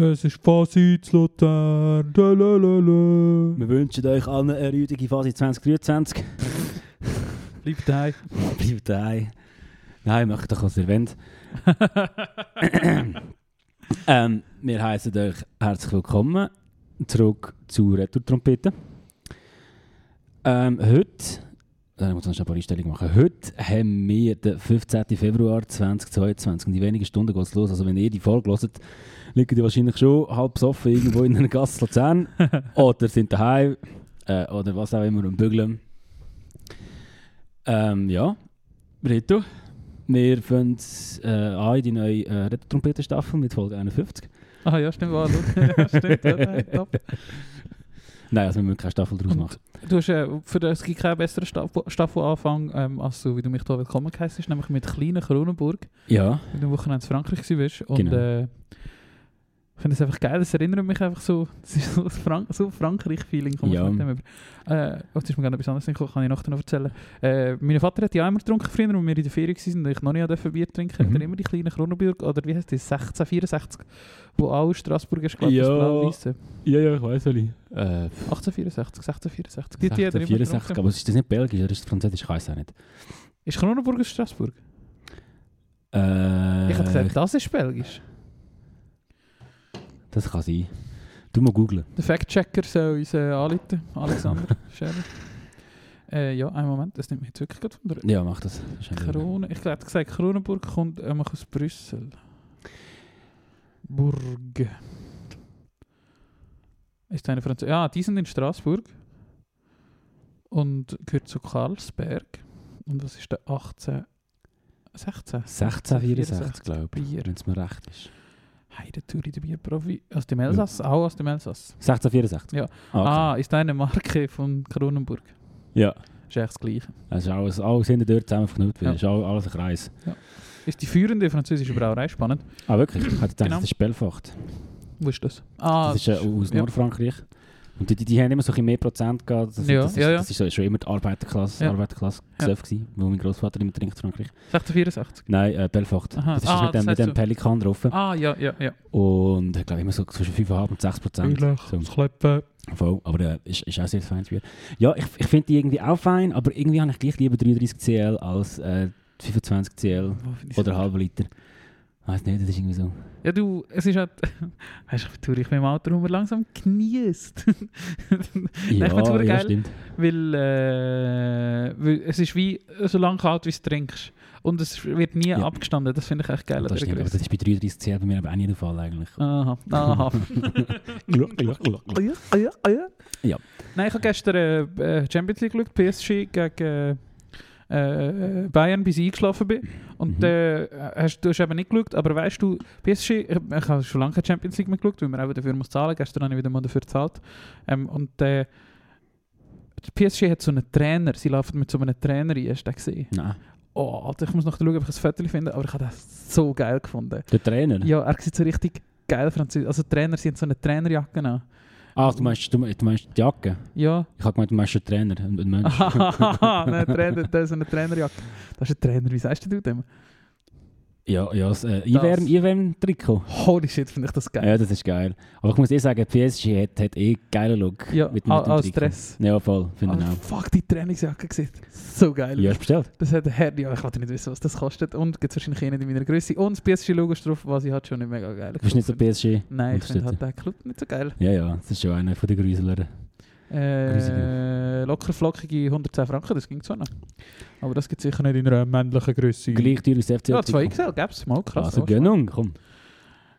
Es ist Fazit Luzern. Lalalala. Wir wünschen euch allen eine ruhige Phase 2023. Bleibt daheim. Bleibt daheim. Nein, macht doch, was ihr wollt. ähm, wir heißen euch herzlich willkommen zurück zu Retour-Trompete. Ähm, heute, da muss ich noch ein paar Einstellungen machen. Heute haben wir den 15. Februar 2022 und in wenigen Stunden geht es los. Also wenn ihr die Folge hört, liegen die wahrscheinlich schon halb besoffen irgendwo in einer Gasse Luzern oder sind daheim äh, oder was auch immer und bügeln. Ähm, ja, Rito, wir fangen äh, an in die neue äh, Retro-Trompeten-Staffel mit Folge 51. Ah ja, stimmt. Wow, ja, stimmt. Ja, top. Nein, also wir müssen keine Staffel daraus machen. Du hast, äh, für das gibt keinen besseren Staff- Staffelanfang, ähm, als du, wie du mich hier willkommen geheißt nämlich mit kleinen Kronenburg, Ja, wie du am Wochenende in Frankreich warst. Und Genau. äh, ich finde es einfach geil, das erinnert mich einfach so, das ist so Frank so Frankreich-Feeling. kommt Ja. mit dem über. Äh, oh, ist mir gerade etwas anderes gekommen, kann ich nachher noch erzählen. Äh, mein Vater hat ja immer getrunken früher, und wir in der Ferien waren und ich noch nicht Bier trinken, hat Mhm. er immer die kleinen Kronenburg, oder wie heißt die, 1664, wo auch Straßburg ist, glaube ich, Ja. das blau-weisse. ja, ja, ich weiß nicht. Äh, 1864, 1664. Die hat jeder immer 64, getrunken. aber ist das nicht Belgisch oder ist das Französisch? Ich weiß auch nicht. Ist Kronenburg aus Straßburg? Äh, Ich hätte gesagt, das ist Belgisch. Das kann sein. Du mal googlen. Der Fact-Checker soll uns äh, anrufen, Alexander Scherer. Äh, ja, einen Moment, das nimmt mich jetzt wirklich gerade von der Ja, mach das. Krone. Ich hätte gesagt, Kronenburg kommt ähm, aus Brüssel. Burg. Ist eine Franz Ja, die sind in Straßburg. Und gehört zu Karlsberg. Und was ist der 18... 16? 1664, glaube ich, wenn es mir recht ist. Heide Turi, der Bierprofi. Aus dem Elsass? Auch aus dem Elsass. 1664? Ja. Ah, okay. Ah, ist eine Marke von Kronenburg. Ja. Ist echt das Gleiche. Das ist alles, alles hinter dort zusammen verknüpft. Ja. Das ist all- alles ein Kreis. Ist die führende französische Brauerei spannend? Ah, wirklich? Ich hätte gedacht, Genau. das ist Belfort. Wo ist das? Ah, Das ist äh, aus ja. Und die, die, die haben immer so ein bisschen mehr Prozent gehabt. Das, Ja, das, ist, ja, ja. das ist so- schon immer die Arbeiterklasse, Ja. Arbeiterklasse Ja. Gewesen, wo mein Großvater immer trinkt in Frankreich. 1664. Nein, äh, Belfort. Aha. Das ist Ah, mit dem, das mit dem so. Pelikan drauf. Ah, ja, ja, ja. Und ich glaube immer so zwischen 5,5 und 6 Prozent. So. Kleppen. Voll. Aber äh, ist, ist auch sehr feines Bier. Ja, ich, ich finde die irgendwie auch fein, aber irgendwie habe ich gleich lieber 33 CL als äh, 25 CL oder halbe Liter. Weiß nicht, das ist irgendwie so. Ja, du, es ist halt... Weißt du, ich bin ich im Alter, wo man langsam genießt. Ja, ich find's super ja stimmt. weil, äh, weil es ist wie so lange kalt, wie du trinkst. Und es wird nie Ja. abgestanden. Das finde ich echt geil. Das, stimmt, aber das ist bei 33 CL bei mir aber auch nicht der Fall eigentlich. Aha, aha. Ah ja, ah ja, ah ja. Ja. Nein, ich habe gestern äh, äh, Champions League geschaut, PSG gegen äh, Bayern, bis ich eingeschlafen bin. Und Mhm. äh, hast, du hast eben nicht geschaut, aber weißt du, PSG, ich, ich habe schon lange keine Champions League mehr geschaut, weil man auch dafür muss zahlen. Gestern habe ich wieder mal dafür gezahlt. Ähm, und äh, PSG hat so einen Trainer, sie laufen mit so einem Trainer ein, hast du den gesehen? Nein. Oh, Alter, ich muss noch schauen, ob ich ein Foto finde, aber ich habe das so geil gefunden. Der Trainer? Ja, er sieht so richtig geil französisch. Also Trainer, sie haben so eine Trainerjacke an. Ah, du meinst, du, du meinst die Jacke? Ja. Ich habe gemeint, du meinst einen Trainer, ein, Mensch. Nein, Trainer, das ist eine Trainerjacke. Das ist ein Trainer, wie sagst du dem? Ja, ja, das äh, IWM, IWM-Trikot. Holy shit, finde ich das geil. Ja, das ist geil. Aber ich muss eh sagen, PSG hat, hat eh geilen Look. Ja, mit, mit als Trikot. Dress. Ja, voll, finde ich Ah, auch. fuck, die Trainingsjacke sieht so geil Ja, aus. hast du bestellt? Das hat Herr, ja, ich wollte nicht wissen, was das kostet. Und gibt es wahrscheinlich eh nicht in meiner Größe. Und das PSG-Logo ist drauf, was ich halt schon nicht mega geil Du bist nicht so. PSG? Nein, ich finde halt den Club nicht so geil. Ja, ja, das ist schon einer von den Grüselern. Äh, locker flockige 110 Franken, das ging zwar noch. Aber das gibt sicher nicht in einer männlichen Größe. Gleich das FC. Ja, 2 XL gäbe es mal, krass. Also Gönnung, komm.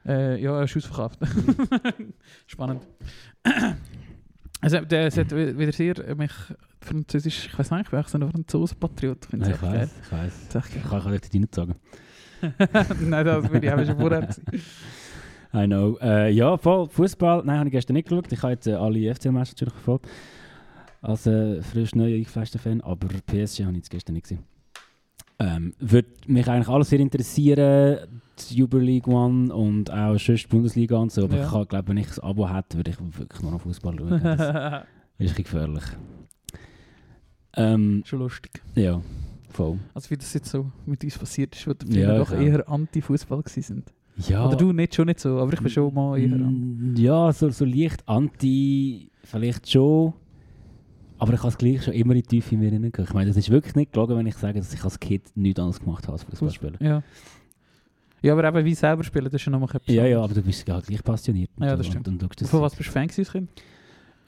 Äh, ja, er ist ausverkauft. Spannend. Also, der, es hat wi- wieder sehr äh, mich französisch, ich weiß nicht, ich bin so ein Franzosen-Patriot. Ich finde ich es weiß, ich weiß. Ich kann ich dir nicht sagen. Nein, das bin ich auch schon vorher. I know. Äh, ja, voll. Fußball, nein, habe ich gestern nicht geschaut. Ich habe jetzt äh, alle FCL-Matches natürlich verfolgt. Als äh, frisch neu eingefleischter Fan. Aber PSG habe ich jetzt gestern nicht gesehen. Ähm, würde mich eigentlich alles sehr interessieren. Die Super League One und auch sonst die Bundesliga und so. Aber Ja. ich kann, glaube, wenn ich ein Abo hätte, würde ich wirklich nur noch Fußball schauen. Das ist gefährlich. Ähm, schon lustig. ja, voll. Also wie das jetzt so mit uns passiert ist, wo Ja, wir doch klar. eher Anti-Fußball sind. Ja, Oder du nicht, schon nicht so, aber ich bin schon mal eher an. Mm, Ja, so, so leicht anti, vielleicht schon. Aber ich habe es gleich schon immer in die Tiefe in mir hineingehört. Ich meine, das ist wirklich nicht gelogen, wenn ich sage, dass ich als Kind nichts anderes gemacht habe als Fußball spielen. Ja. Ja, aber eben wie selber spielen, das ist ja nochmal etwas Ja, ja, aber du bist ja gleich passioniert. Ja, das stimmt. Und, und das- Von was bist du Fan gewesen, als Kind?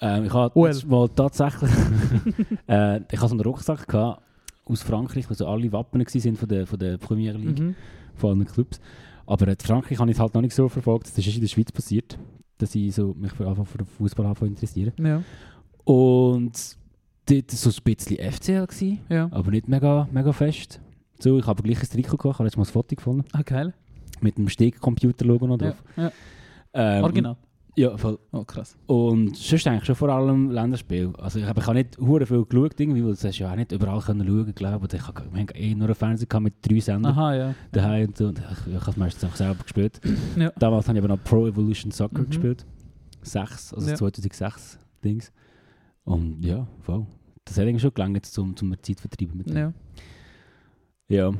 Ähm, ich habe jetzt mal tatsächlich... äh, ich hatte so einen Rucksack gehabt, aus Frankreich, wo so alle Wappen waren von der, von der Premier League. Mhm. von allen Clubs. Aber in Frankreich habe ich es halt noch nicht so verfolgt. Das ist in der Schweiz passiert, dass ich so mich für, einfach für den Fußball habe interessieren. Ja, Und dort so ein bisschen FCL gewesen, ja. aber nicht mega, mega fest. So, ich habe gleich ein Trikot gehabt, ich habe jetzt mal ein Foto gefunden, Ah, geil. mit dem Steg-Computer-Logo noch Ja, drauf. ja. Ähm, Original. Ja, voll. Oh, krass. Und sonst eigentlich schon vor allem Länderspiel. Also ich habe, ich habe nicht hure viel geschaut, irgendwie, weil das hast du ja auch nicht überall können schauen, glaube ich. Ich habe wir haben eh nur einen Fernseher mit drei Sendern Aha, ja. daheim und so. Und ich, ich habe es meistens auch selber gespielt. Ja. Damals habe ich aber noch Pro Evolution Soccer Mhm. gespielt. 6, also Ja. 2006 Dings. Und ja, voll. Das hat eigentlich schon gelangt, um, um Zeit zu vertreiben mit dem. ja. Ja.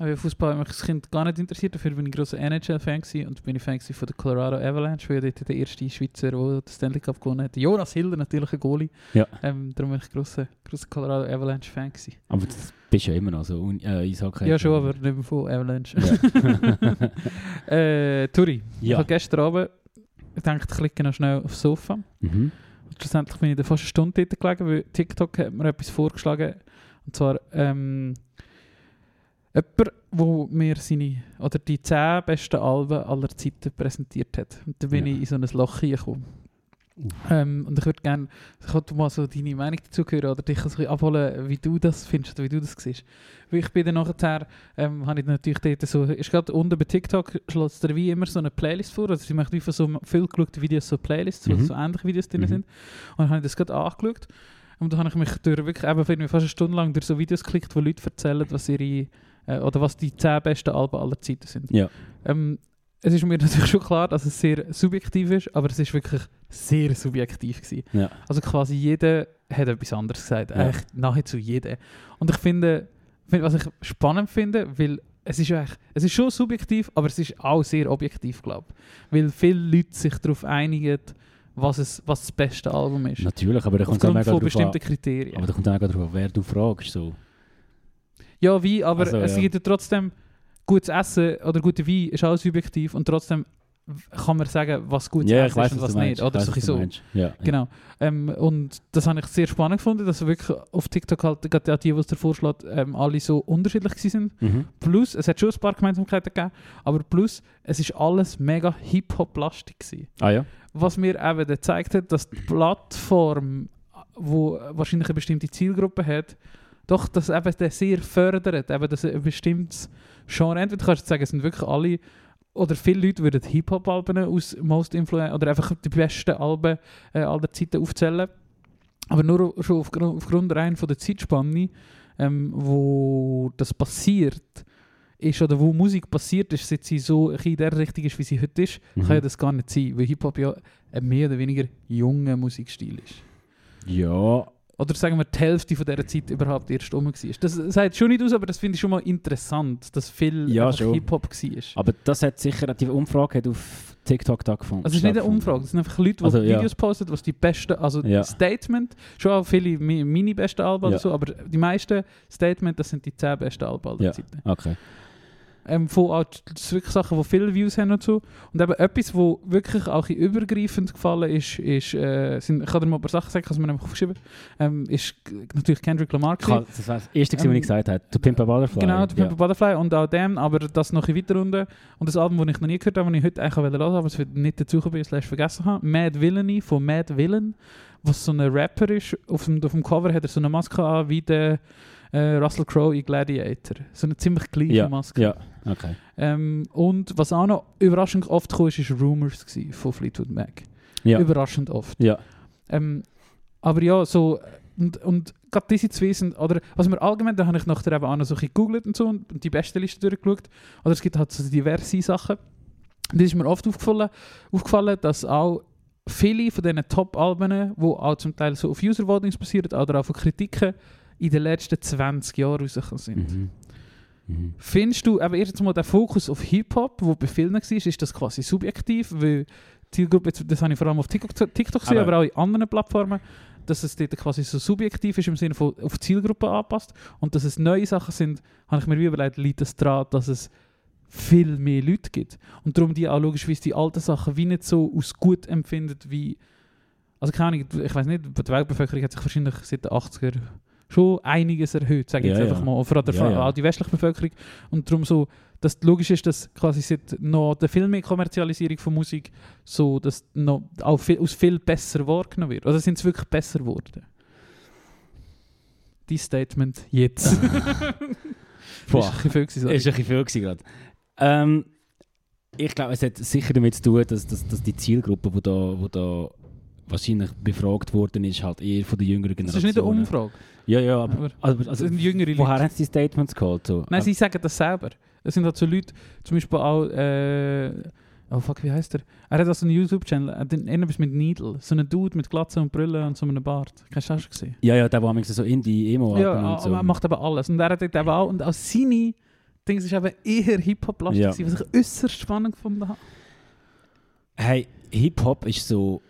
Aber Fußball hat mich als Kind gar nicht interessiert, dafür bin ich großer NHL-Fan und bin ich Fan von der Colorado Avalanche, weil dort der erste Schweizer, der den Stanley Cup gewonnen hat. Jonas Hilder, natürlich ein Goalie. Ja. Ähm, darum bin ich großer, großer Colorado Avalanche-Fan. Aber das bist ja immer noch so. Un- Äh, Eishockey. Ja, schon, aber nicht mehr von Avalanche. Ja. äh, Turi, ich Ja. habe gestern Abend gedacht, ich klicke noch schnell aufs Sofa. mhm. Und schlussendlich bin ich da fast eine Stunde dort gelegen, weil TikTok hat mir etwas vorgeschlagen. Und zwar ähm, jemand, wo mir seine, oder die 10 besten Alben aller Zeiten präsentiert hat. Und da bin Ja. ich in so ein Loch hingekommen. Uff. Ähm, und ich würde gerne, ich wollte mal so deine Meinung dazu hören oder dich ein bisschen abholen, wie du das findest oder wie du das siehst. Weil ich bin dann nachher, ähm, habe ich natürlich dort so, ist gerade unten bei TikTok, schlägt dir wie immer so eine Playlist vor, also sie macht von so viel geschaute Videos so Playlists, wo Mhm. so ähnliche Videos drin Mhm. sind. Und dann habe ich das gerade angeschaut und dann habe ich mich durch wirklich eben fast eine Stunde lang durch so Videos geklickt, wo Leute erzählen, was ihre, äh, oder was die 10 besten Alben aller Zeiten sind. Ja. Ähm, es ist mir natürlich schon klar, dass es sehr subjektiv ist, aber es ist wirklich sehr subjektiv gewesen. Ja. Also quasi jeder hat etwas anderes gesagt, Ja. eigentlich nahezu jeder. Und ich finde, find- was ich spannend finde, weil es ist, eigentlich, es ist schon subjektiv, aber es ist auch sehr objektiv, glaube ich. Weil viele Leute sich darauf einigen, was, es, was das beste Album ist. Natürlich, aber da kommt auch mega von bestimmten an. Kriterien. Aber da kommt auch mega drauf an, wer du fragst. So. Ja, wie, aber Also, es ja. gibt ja trotzdem gutes Essen oder gute Wein ist auch subjektiv und trotzdem kann man sagen, was ja, ich Essen weiß, ist und was was nicht. Oder Ich so. Ja. Genau. Ähm, und das habe ich sehr spannend gefunden, dass wirklich auf TikTok halt gerade die, die es dir vorschlägt, ähm, alle so unterschiedlich sind. Mhm. Plus, es hat schon ein paar Gemeinsamkeiten gegeben, aber plus, es ist alles mega Hip-Hop-lastig gewesen. Ah ja? Was mir eben gezeigt hat, dass die Plattform, wo wahrscheinlich eine bestimmte Zielgruppe hat, doch das eben das sehr fördert, eben das ein bestimmtes Genre. Entweder kannst du sagen, es sind wirklich alle, oder viele Leute würden Hip-Hop-Alben aus Most Influential, oder einfach die besten Alben äh, aller Zeiten aufzählen. Aber nur schon aufgrund, aufgrund rein von der Zeitspanne, ähm, wo das passiert ist, oder wo Musik passiert ist, seit sie so in der Richtung ist, wie sie heute ist, Mhm. kann ja das gar nicht sein, weil Hip-Hop ja ein mehr oder weniger junger Musikstil ist. Ja, Oder sagen wir, die Hälfte von dieser Zeit überhaupt erst rum war. Das sagt schon nicht aus, aber das finde ich schon mal interessant, dass viel Ja. Hip-Hop war. aber das hat sicher, die Umfrage hat auf TikTok da gefunden. Also es ist nicht eine Umfrage, es sind einfach Leute, die Also, ja. Videos posten, was die besten, also Ja. Statement, schon auch viele meine besten Alben Ja. so, aber die meisten Statement, das sind die 10 besten Alben aller. Zeiten. Okay. Ähm, von auch, das sind wirklich Sachen, die viele Views haben und so. Und eben etwas, wo wirklich auch übergreifend gefallen ist, ist äh, sind, ich kann dir mal ein paar Sachen sagen, ich habe mir einfach aufgeschrieben, ähm, ist natürlich Kendrick Lamar. Kann- Das war das Erste, was Ähm, ich gesagt habe. To Pimp a Butterfly. Genau, ja. Pimp a Butterfly und auch dem, aber das noch in weiter Runde. Und das Album, das ich noch nie gehört habe, das ich heute eigentlich hören wollte, aber es nicht dazu bin, slash vergessen habe. Mad Villainy von Mad Villain, was so ein Rapper ist. Auf dem, auf dem Cover hat er so eine Maske an, wie der äh, Russell Crowe in Gladiator. So eine ziemlich gleiche Ja, Maske. Ja, okay. Ähm, und was auch noch überraschend oft kam, ist, ist Rumors von Fleetwood Mac. Ja, Überraschend oft. ja. Ähm, aber ja, so, und, und gerade diese zwei sind, oder was mir allgemein, da habe ich nachher eben auch noch so ein bisschen gegoogelt und so und, und die beste Liste durchgeschaut. Oder es gibt halt so diverse Sachen. Und das ist mir oft aufgefallen, aufgefallen dass auch viele von diesen Top-Alben, die auch zum Teil so auf User-Votings basieren oder auch von Kritiken, in den letzten 20 Jahren rausgekommen sind. Mhm. Mhm. Findest du, aber erstens mal der Fokus auf Hip-Hop, wo bei vielen war, ist das quasi subjektiv, weil Zielgruppe, jetzt- das habe ich vor allem auf TikTok, TikTok gesehen, Aber- aber auch in anderen Plattformen, dass es dort quasi so subjektiv ist, im Sinne von auf die Zielgruppe anpasst und dass es neue Sachen sind, habe ich mir überlegt, liegt es daran, dass es viel mehr Leute gibt. Und darum die auch logischerweise die alten Sachen wie nicht so aus gut empfindet wie, also keine Ahnung, ich weiß nicht, die Weltbevölkerung hat sich wahrscheinlich seit den 80er schon einiges erhöht, sage ich jetzt ja. einfach mal, vor allem Ja, ja. die westliche Bevölkerung. Und darum so, dass logisch ist, dass quasi seit noch der viel mehr Kommerzialisierung von Musik so, dass noch auch viel, aus viel besser wahrgenommen wird. Oder sind es wirklich besser geworden? Die Statement jetzt. Boah. Ist ein bisschen viel. Ist ein bisschen viel gerade. Ähm, ich glaube, es hat sicher damit zu tun, dass, dass, dass die Zielgruppe, die da, wo da wahrscheinlich befragt worden ist, halt eher von der jüngeren Das Generation. ist nicht eine Umfrage. Ja, ja, aber, Aber- aber Das also, sind jüngere woher Leute. haben sie die Statements geholt? So? Nein, sie sagen das selber. Es sind halt so Leute, zum Beispiel auch, äh, oh fuck, wie heißt er? Er hat so einen YouTube-Channel, er hat irgendwas mit Needle. So einen Dude mit Glatze und Brille und so einem Bart. Hast du das schon gesehen? ja, ja, der, der so Indie-Emo Ja, und aber so. er macht aber alles. Und er hat eben auch, und auch seine Dings ist eben eher Hip-Hop-lastig, Ja. was ich äußerst spannend gefunden habe. Hey, Hip-Hop ist so...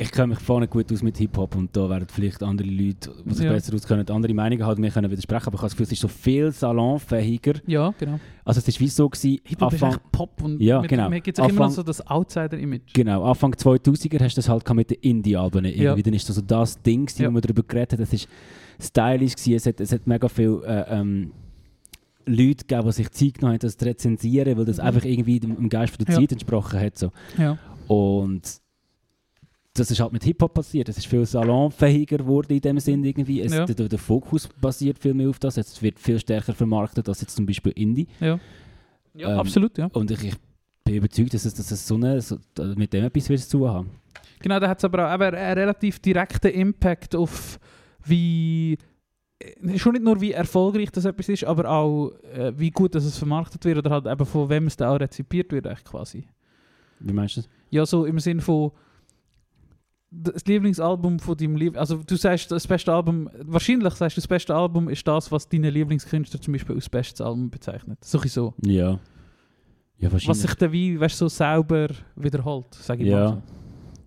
Ich kenne mich vorne gut aus mit Hip-Hop und da werden vielleicht andere Leute, die sich Ja. besser auskennen, andere Meinungen haben, mir können widersprechen, aber ich habe das Gefühl, es ist so viel salonfähiger. Ja, genau. Also es ist wie so gewesen, Hip-Hop ist Anfang, echt Pop und Ja, mit, genau. mir gibt es auch immer noch Anfang- so das Outsider-Image. Genau, Anfang 2000er hast du das halt mit den Indie-Alben irgendwie. Ja. Dann ist das so das Ding, gewesen, Ja. wo man darüber geredet hat. Es ist stylisch gewesen, es hat, es hat mega viel äh, ähm, Leute gegeben, die sich Zeit genommen haben, das zu rezensieren, weil das Mhm. einfach irgendwie dem, Geist der Ja. Zeit entsprochen hat. So. Ja. Und das ist halt mit Hip-Hop passiert. Es ist viel salonfähiger geworden in dem Sinn irgendwie. Es, Ja. der, der Fokus basiert viel mehr auf das. Es wird viel stärker vermarktet als jetzt zum Beispiel Indie. Ja, ja Ähm, absolut, ja. Und ich, ich bin überzeugt, dass es, dass es so eine, so, mit dem etwas wird zu haben. Genau, da hat es aber auch eben einen relativ direkten Impact auf wie äh, schon nicht nur wie erfolgreich das etwas ist, aber auch äh, wie gut dass es vermarktet wird oder halt eben von wem es dann auch rezipiert wird echt quasi. Wie meinst du das? Ja, so im Sinn von das Lieblingsalbum von deinem Lieb also du sagst das beste Album wahrscheinlich sagst du das beste Album ist das was deine Lieblingskünstler zum Beispiel als bestes Album bezeichnet so so Ja. Ja, wahrscheinlich. was sich dann wie weißt, so sauber wiederholt sage ich Ja. mal so.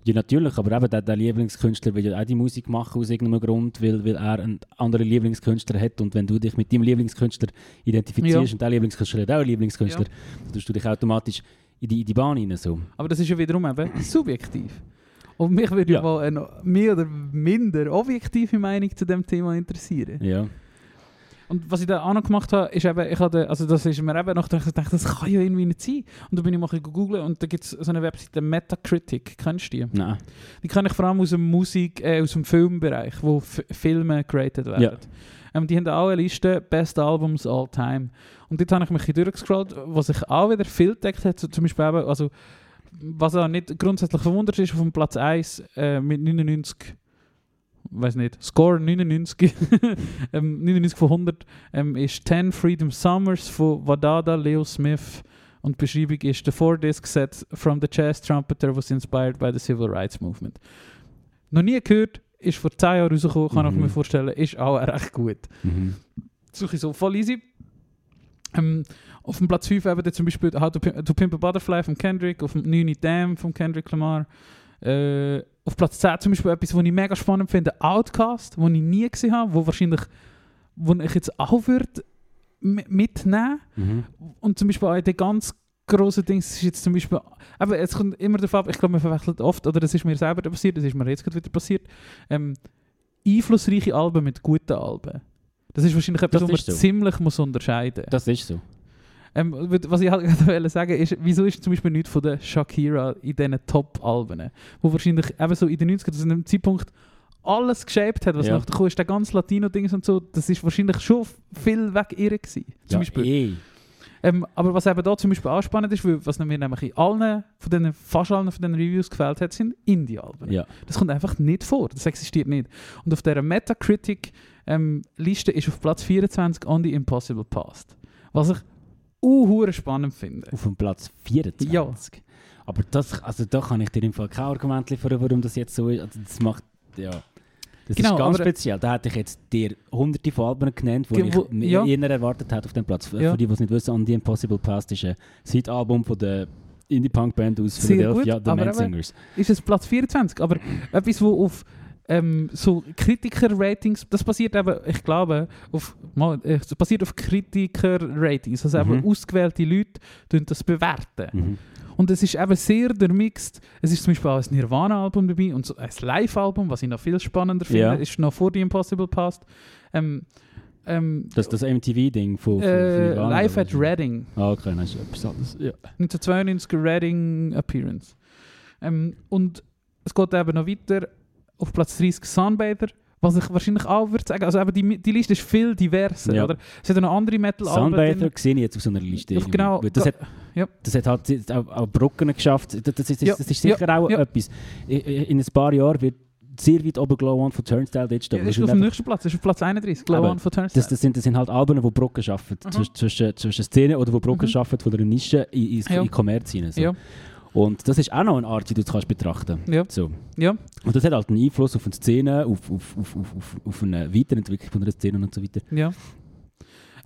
ja, natürlich, aber eben der, der Lieblingskünstler will ja auch die Musik machen aus irgendeinem Grund, weil, weil er einen anderen Lieblingskünstler hat und wenn du dich mit deinem Lieblingskünstler identifizierst Ja. und der Lieblingskünstler hat auch einen Lieblingskünstler, dann tust du dich automatisch in die, in die Bahn rein. So. Aber das ist ja wiederum eben subjektiv. Und mich würde ja. Mal eine mehr oder minder objektive Meinung zu dem Thema interessieren. Ja. Und was ich da auch noch gemacht habe, ist eben, ich hatte, also das ist mir eben noch gedacht, ich das kann ja irgendwie nicht sein. Und da bin ich mal googeln und da gibt es so eine Webseite, Metacritic, kennst du die? Nein. Die kenne ich vor allem aus dem Musik, äh, aus dem Filmbereich, wo F Filme geratet werden. Ja. Ähm, die haben auch eine Liste Best Albums All Time. Und dort habe ich mich durchgescrollt, was sich auch wieder viel entdeckt. So Zum Beispiel eben, also, was auch nicht grundsätzlich verwundert ist, auf dem Platz 1 äh, mit 99, weiß nicht, Score 99, ähm, 99 von 100 ähm, ist 10 Freedom Summers von Wadada, Leo Smith. Und die Beschreibung ist The Four Disc Set from the Jazz Trumpeter was inspired by the Civil Rights Movement. Noch nie gehört, ist vor 10 Jahren rausgekommen, kann ich Mhm. mir vorstellen, ist auch recht gut. Mhm. Suche ich so voll easy. Ähm, auf dem Platz 5 eben zum Beispiel How to Pimp, to Pimp a Butterfly von Kendrick, auf dem 9 Damn von Kendrick Lamar. Äh, auf Platz 10 zum Beispiel etwas, was ich mega spannend finde, Outcast, wo ich nie gesehen habe, wo wahrscheinlich, wo ich jetzt auch würde mitnehmen. Mhm. Und zum Beispiel auch den ganz grossen Dings ist jetzt zum Beispiel, aber es kommt immer darauf ab, ich glaube, man verwechselt oft, oder das ist mir selber passiert, das ist mir jetzt gerade wieder passiert, ähm, einflussreiche Alben mit guten Alben. Das ist wahrscheinlich etwas, Das was man so. ziemlich muss unterscheiden Das ist so. Ähm, Was ich halt gerade sagen ist, wieso ist zum Beispiel nichts von der Shakira in diesen Top-Alben, wo wahrscheinlich eben so in den 90ern, zu einem Zeitpunkt alles geshaped hat, was Ja. nachher ist der ganze Latino-Dings und so, das ist wahrscheinlich schon viel weg ihr gewesen. Zum ja, Beispiel. eh. Ähm, aber was eben da zum Beispiel auch spannend ist, weil was mir nämlich in allen, von den, fast allen von den Reviews gefällt hat, sind Indie-Alben. Ja. Das kommt einfach nicht vor, das existiert nicht. Und auf dieser Metacritic-Liste ist auf Platz 24 On the Impossible Past. Was ich uh, spannend finde. Auf dem Platz 24. Ja. Aber das, also da kann ich dir im Fall kein Argument liefern, warum das jetzt so ist. Also das macht, ja... Das Genau, ist ganz speziell. Da hätte ich jetzt dir hunderte von Alben genannt, die ich ja. eher erwartet hätte auf dem Platz. Ja. Für die, die es nicht wissen, On The Impossible Past ist ein Side-Album von der Indie-Punk-Band aus Philadelphia, gut, The eben- Singers. Ist es Platz 24, aber etwas, wo auf ähm, so Kritiker-Ratings, das basiert eben, ich glaube, auf, äh, das basiert auf Kritiker-Ratings, also eben Mhm. ausgewählte Leute das bewerten. Mhm. Und es ist eben sehr durchmixed. Es ist zum Beispiel auch ein Nirvana-Album dabei und so ein Live-Album, was ich noch viel spannender finde, Ja. ist noch vor The Impossible Past. Ähm, ähm, Das das MTV-Ding von, von, äh, von Live at? Reading, Ah, okay, das ist etwas anderes. Ja. 1992 Reading Appearance. Ähm, und es geht eben noch weiter auf Platz 30 Sunbather, was ich wahrscheinlich auch würde sagen, also eben die, die Liste ist viel diverser, Ja. oder? Es hat noch andere Metal-Alben Sunbather drin. sehe ich jetzt auf so einer Liste. Ja, genau. Das hat, Ja. das hat halt auch, auch Brücken geschafft. Das, das, ist, das ist sicher auch etwas. In ein paar Jahren wird sehr weit oben Glow On von Turnstile dort stehen. Ja, Das ist auf dem nächsten Platz, ist auf Platz 31, Glow On von Turnstile. das, das, sind, das sind halt Alben, die Brücken schaffen. Mhm. Zwischen, zwischen, zwischen Szenen oder die Brücken Mhm. schaffen von einer Nische in, in, Ja. in Kommerz hinein. So. Ja. Und das ist auch noch eine Art, wie du es kannst betrachten Ja. so. Ja. Und das hat halt einen Einfluss auf eine Szene, auf, auf, auf, auf, auf, eine Weiterentwicklung von einer Szene und so weiter. Ja.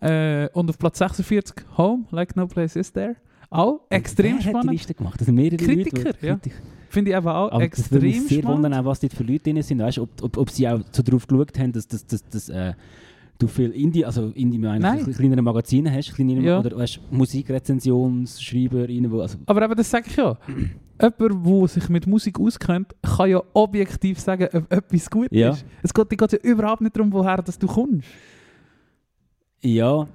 Äh, und auf Platz 46 Home, Like No Place Is There. Auch extrem Wer hat die spannend. Liste gemacht? Das sind mehrere Kritiker, Leute. die- ja. Kritiker. Finde ich aber auch Aber das würde mich extrem sehr spannend. wundern, auch, was dort für Leute drin sind. Weißt, ob, ob, ob sie auch so darauf geschaut haben, dass, dass, dass, dass äh, du viel Indie, also Indie meine ich, kleinere Magazine hast, kleinere, Ja. oder hast Musikrezensionsschreiber, also, Aber eben, das sage ich ja. Jemand, der sich mit Musik auskennt, kann ja objektiv sagen, ob etwas gut Ja. ist. Es geht, dir geht ja überhaupt nicht darum, woher dass du kommst. ja,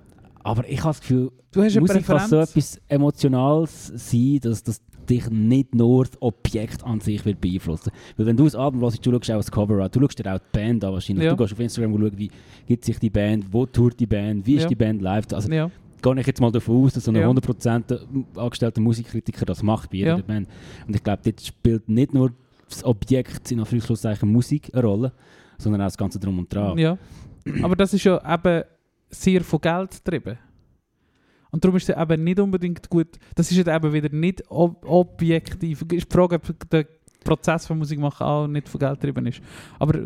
aber ich habe das Gefühl, Du hast Musik kann so etwas Emotionales sein, dass das dich nicht nur das Objekt an sich wird beeinflussen. Weil wenn du das Album hörst, du schaust auch das Cover an, du schaust dir auch die Band an wahrscheinlich. Ja. Du gehst auf Instagram und schaust, wie gibt sich die Band, wo tourt die Band, wie ist Ja. die Band live. Also ja. gehe ich jetzt mal davon aus, dass so ein Ja. 100% angestellter Musikkritiker das macht bei jeder Ja. Band. Und ich glaube, dort spielt nicht nur das Objekt in Anführungszeichen Musik eine Rolle, sondern auch das Ganze drum und dran. ja. Aber das ist ja eben sehr von Geld getrieben. Und darum ist es eben nicht unbedingt gut. Das ist jetzt eben wieder nicht ob objektiv. Es ist die Frage, ob der Prozess von Musik machen auch nicht von Geld getrieben ist. Aber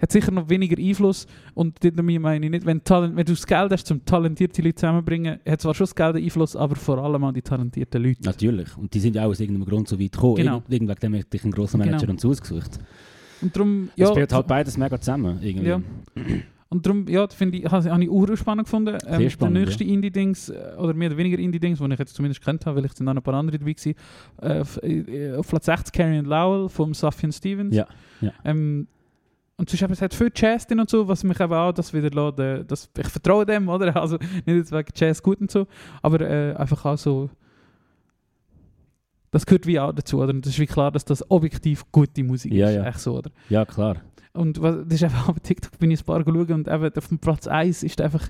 hat sicher noch weniger Einfluss. Und dort meine ich nicht, wenn, Talent, wenn du das Geld hast, um talentierte Leute zusammenzubringen, hat zwar schon das Geld Einfluss, aber vor allem an die talentierten Leute. Natürlich. Und die sind ja auch aus irgendeinem Grund so weit gekommen. Genau. Irgend- Wegen dem habe ich einen grossen Manager Genau. und so ausgesucht. Und darum, Es ja, spielt halt beides mega zusammen. Irgendwie. Ja. Und darum, ja, finde ich, habe ich auch spannend gefunden. Ähm, Sehr spannend, der nächste Indie-Dings, äh, oder mehr oder weniger Indie-Dings, die ich jetzt zumindest kennt habe, weil ich sind noch ein paar andere dabei gewesen. Äh, äh, auf Platz 60 Carrie Lowell vom Sufjan Stevens. Ja, ja. Ähm, und sonst eben, es hat viel Jazz drin und so, was mich eben auch das wieder lässt, äh, das, ich vertraue dem, oder? Also nicht jetzt wegen Jazz gut und so, aber äh, einfach auch so, das gehört wie auch dazu, oder? Und es ist wie klar, dass das objektiv gute Musik Ja, ist, ja. echt so, oder? ja, klar. Und was, das ist einfach auf TikTok bin ich ein paar geschaut und eben auf dem Platz 1 ist einfach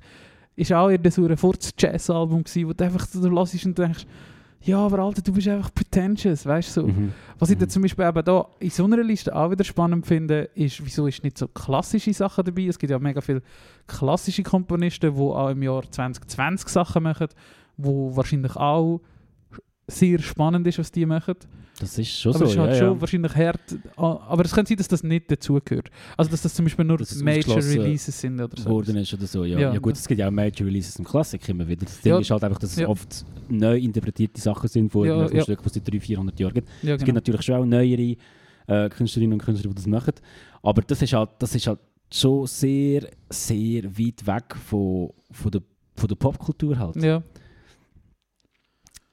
ist auch eher so ein Furz-Jazz-Album gewesen, wo du einfach so hörst und denkst, ja, aber Alter, du bist einfach pretentious, weißt du? So. Mhm. Was ich dann Mhm. zum Beispiel eben da in so einer Liste auch wieder spannend finde, ist, wieso ist nicht so klassische Sachen dabei? Es gibt ja mega viele klassische Komponisten, die auch im Jahr 2020 Sachen machen, wo wahrscheinlich auch sehr spannend ist, was die machen. Das ist schon aber so. es ist halt ja, schon ja. wahrscheinlich hart. Aber es kann sein, dass das nicht dazugehört. Also, dass das zum Beispiel nur Major Releases sind oder so. geworden ist oder so. Ja, Ja. ja. gut, es gibt ja auch Major Releases im Klassik immer wieder. Das Ding ist halt einfach, dass es oft neu interpretierte Sachen sind von Ja, ja. Stücken, die es seit 300, 400 Jahren gibt. Es gibt genau. natürlich schon auch neuere äh, Künstlerinnen und Künstler, die das machen. Aber das ist halt, das ist halt schon sehr, sehr weit weg von, von, der, von der Popkultur halt. Ja,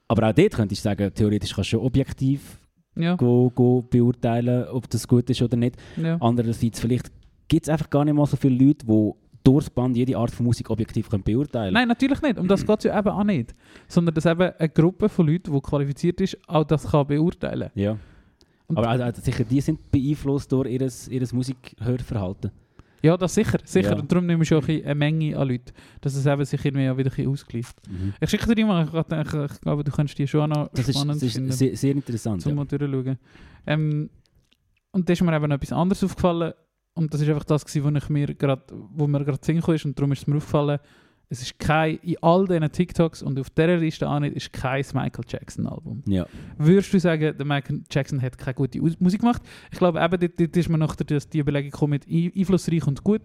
Aber auch dort könnte ich sagen, theoretisch kannst du schon objektiv ja, go, go beurteilen, ob das gut ist oder nicht. ja. Andererseits, vielleicht gibt es einfach gar nicht mal so viele Leute, die durchs Band jede Art von Musik objektiv können beurteilen Nein, natürlich nicht. Um das geht es ja eben auch nicht. Sondern dass eben eine Gruppe von Leuten, die qualifiziert ist, auch das kann beurteilen. Ja. Und- Aber also, also sicher, die sind beeinflusst durch ihr, ihr Musikhörverhalten. Ja, das sicher. sicher. Ja. Und darum nehmen wir schon eine Menge an Leuten, dass es eben sich irgendwie auch wieder ein ausgleicht. Mhm. Ich schicke dir die mal. Ich, ich glaube, du kannst die schon noch Das ist, spannend das ist sehr, sehr interessant. zum Ja. mal durchschauen. Ähm, und da ist mir eben noch etwas anderes aufgefallen. Und das ist einfach das, gewesen, wo, ich mir grad, wo mir gerade Sinn kam. Und darum ist es mir aufgefallen, es ist kein, in all diesen TikToks und auf dieser Liste auch nicht, ist kein Michael Jackson-Album. Ja. Würdest du sagen, der Michael Jackson hat keine gute Musik gemacht? Ich glaube, eben dort, dort ist mir noch die, die Überlegung gekommen einflussreich und gut.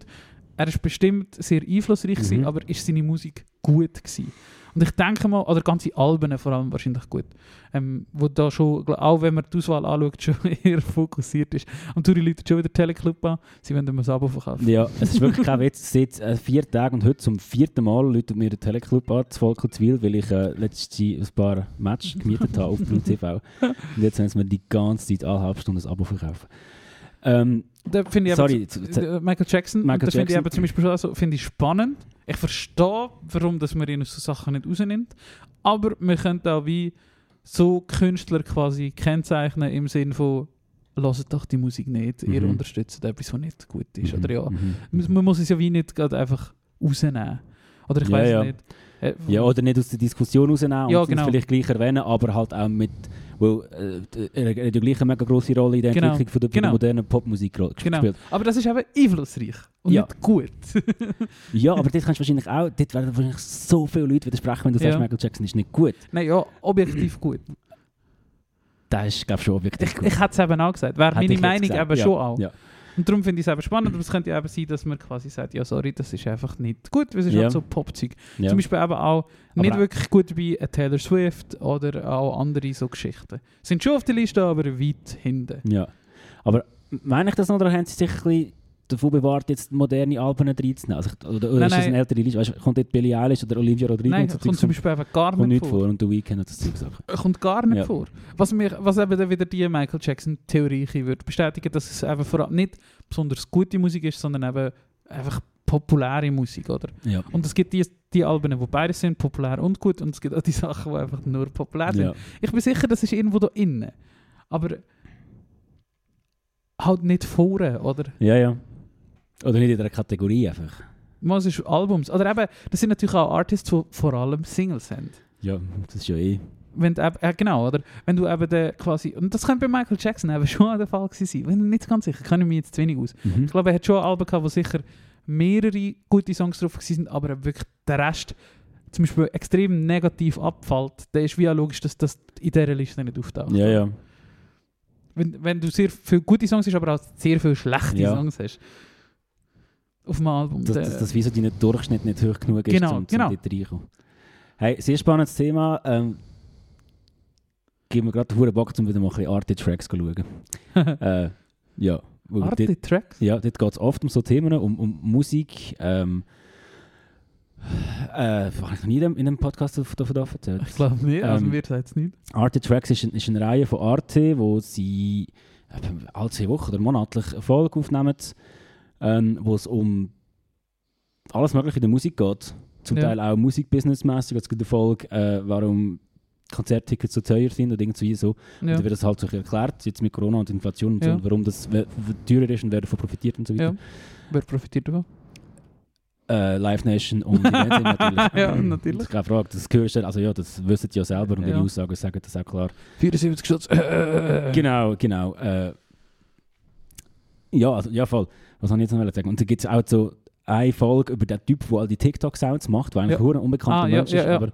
Er ist bestimmt sehr einflussreich, gewesen, Mhm. aber ist seine Musik gut gewesen? Und ich denke mal, oder ganze Alben vor allem wahrscheinlich gut, ähm, wo da schon, auch wenn man die Auswahl anschaut, schon eher fokussiert ist. Und du läutet schon wieder Teleclub an, sie wollen mir ein Abo verkaufen. ja, es ist wirklich kein Witz. Seit äh, vier Tagen und heute zum vierten Mal läutet mir der Teleclub an, das Volk und Zwil, weil ich äh, letztes Jahr ein paar Matches gemietet habe auf Blue TV. Und jetzt haben sie mir die ganze Zeit alle halbe Stunde ein Abo verkaufen. Ähm, finde ich sorry, z- äh, Michael Jackson, Michael da finde ich Jackson. eben zum Beispiel schon so, finde ich spannend. Ich verstehe, warum dass man ihn aus so Sachen nicht rausnimmt, aber man könnte auch wie so Künstler quasi kennzeichnen im Sinne von «Hört doch die Musik nicht, ihr Mhm. unterstützt etwas, was nicht gut ist». Oder ja, Mhm. man muss es ja wie nicht gerade einfach rausnehmen. Oder ich Ja, weiß ja. nicht. Äh, Ja, oder nicht aus der Diskussion rausnehmen Ja, und genau. es vielleicht gleich erwähnen, aber halt auch mit, weil äh, er hat ja gleich eine mega grosse Rolle in der Genau, Entwicklung von der, genau. der modernen Popmusik Genau. gespielt. Aber das ist eben einflussreich und Ja. nicht gut. Ja, aber dort kannst du wahrscheinlich auch, dort werden wahrscheinlich so viele Leute widersprechen, wenn du sagst, Ja. Michael Jackson ist nicht gut. Nein, ja, objektiv gut. Das ist, glaube ich, schon objektiv Ich, gut. ich hätte es eben auch gesagt. Wäre meine Meinung gesagt, eben ja. schon auch. Und darum finde ich es eben spannend, aber es könnte ja eben sein, dass man quasi sagt, ja sorry, das ist einfach nicht gut, weil es ist Ja. halt so Popzeug. Ja. Zum Beispiel eben auch nicht auch- wirklich gut dabei eine Taylor Swift oder auch andere so Geschichten. Sind schon auf der Liste, aber weit hinten. ja. Aber meine ich das noch, oder haben sie sich ein bisschen davon bewahrt, jetzt moderne Alben reinzunehmen? Also, oder oder Nein, ist das eine ältere Liste? Weißt, kommt dort Billie Eilish oder Olivia Rodrigo Nein, und so kommt zum Beispiel eben gar nicht vor. vor und The Weeknd hat das Zeug gesagt. Kommt gar nicht Ja. vor. Was, mir, was eben dann wieder die Michael Jackson-Theorie würde bestätigen, dass es eben vor allem nicht besonders gute Musik ist, sondern eben einfach populäre Musik, oder? Ja. Und es gibt die, die Alben, die beide sind, populär und gut, und es gibt auch die Sachen, die einfach nur populär sind. Ja. Ich bin sicher, das ist irgendwo da innen. Aber halt nicht vorne, oder? ja, ja. Oder nicht in der Kategorie einfach. Was ist Albums? Oder eben, das sind natürlich auch Artists, die vor allem Singles sind. Ja, das ist ja eh. Wenn du eben, äh, genau, oder? Wenn du eben den quasi, und das könnte bei Michael Jackson eben schon der Fall gewesen sein. Wenn ich nicht ganz sicher, kenne ich mich jetzt zu wenig aus. Mhm. Ich glaube, er hat schon Alben gehabt, wo sicher mehrere gute Songs drauf sind, aber wirklich der Rest zum Beispiel extrem negativ abfällt, dann ist wie auch logisch, dass das in dieser Liste nicht auftaucht. Ja, ja. Wenn, wenn du sehr viele gute Songs hast, aber auch sehr viele schlechte Ja. Songs hast. Auf dem Album. Dass, dass, dass wie so dein Durchschnitt nicht hoch genug ist, Genau, um, genau. dort reinkommen. Hey, sehr spannendes Thema. Ähm, gib mir gerade den Bock, um wieder mal ein bisschen Arte-Tracks zu schauen. äh, ja. weil dort- Arte Tracks? Ja, dort geht es oft um so Themen, um, um Musik. Ähm, äh, habe ich noch nie in einem- in einem Podcast davon erzählt? Ich glaube nicht, also Ähm, wir sagen es nicht. Arte Tracks ist, ist eine Reihe von Arte, wo sie äh, alle zwei Wochen oder monatlich eine Folge aufnehmen, ähm, wo es um alles Mögliche in der Musik geht. Zum Ja. Teil auch musikbusinessmäßig. Es gibt eine Folge, äh, warum Konzerttickets so teuer sind oder irgendwie so. Und Ja. dann wird das halt so erklärt, jetzt mit Corona und Inflation und so, Ja. und warum das teurer ist und wer davon profitiert und so weiter. ja. Wer profitiert davon? Äh, Live Nation und die Band natürlich. Ja, natürlich. Das ist keine Frage, das gehörst also ja, das wissen die ja selber und Ja. ihre Aussagen sagen das auch klar. 74 Stutz. Äh, Genau, genau. Äh, ja, also, ja, voll. Was soll ich jetzt noch sagen? Und da gibt es auch so eine Folge über den Typ, der all die TikTok-Sounds macht, der eigentlich Ja. ein unbekannter Ah, Mensch ja, ist, ja. aber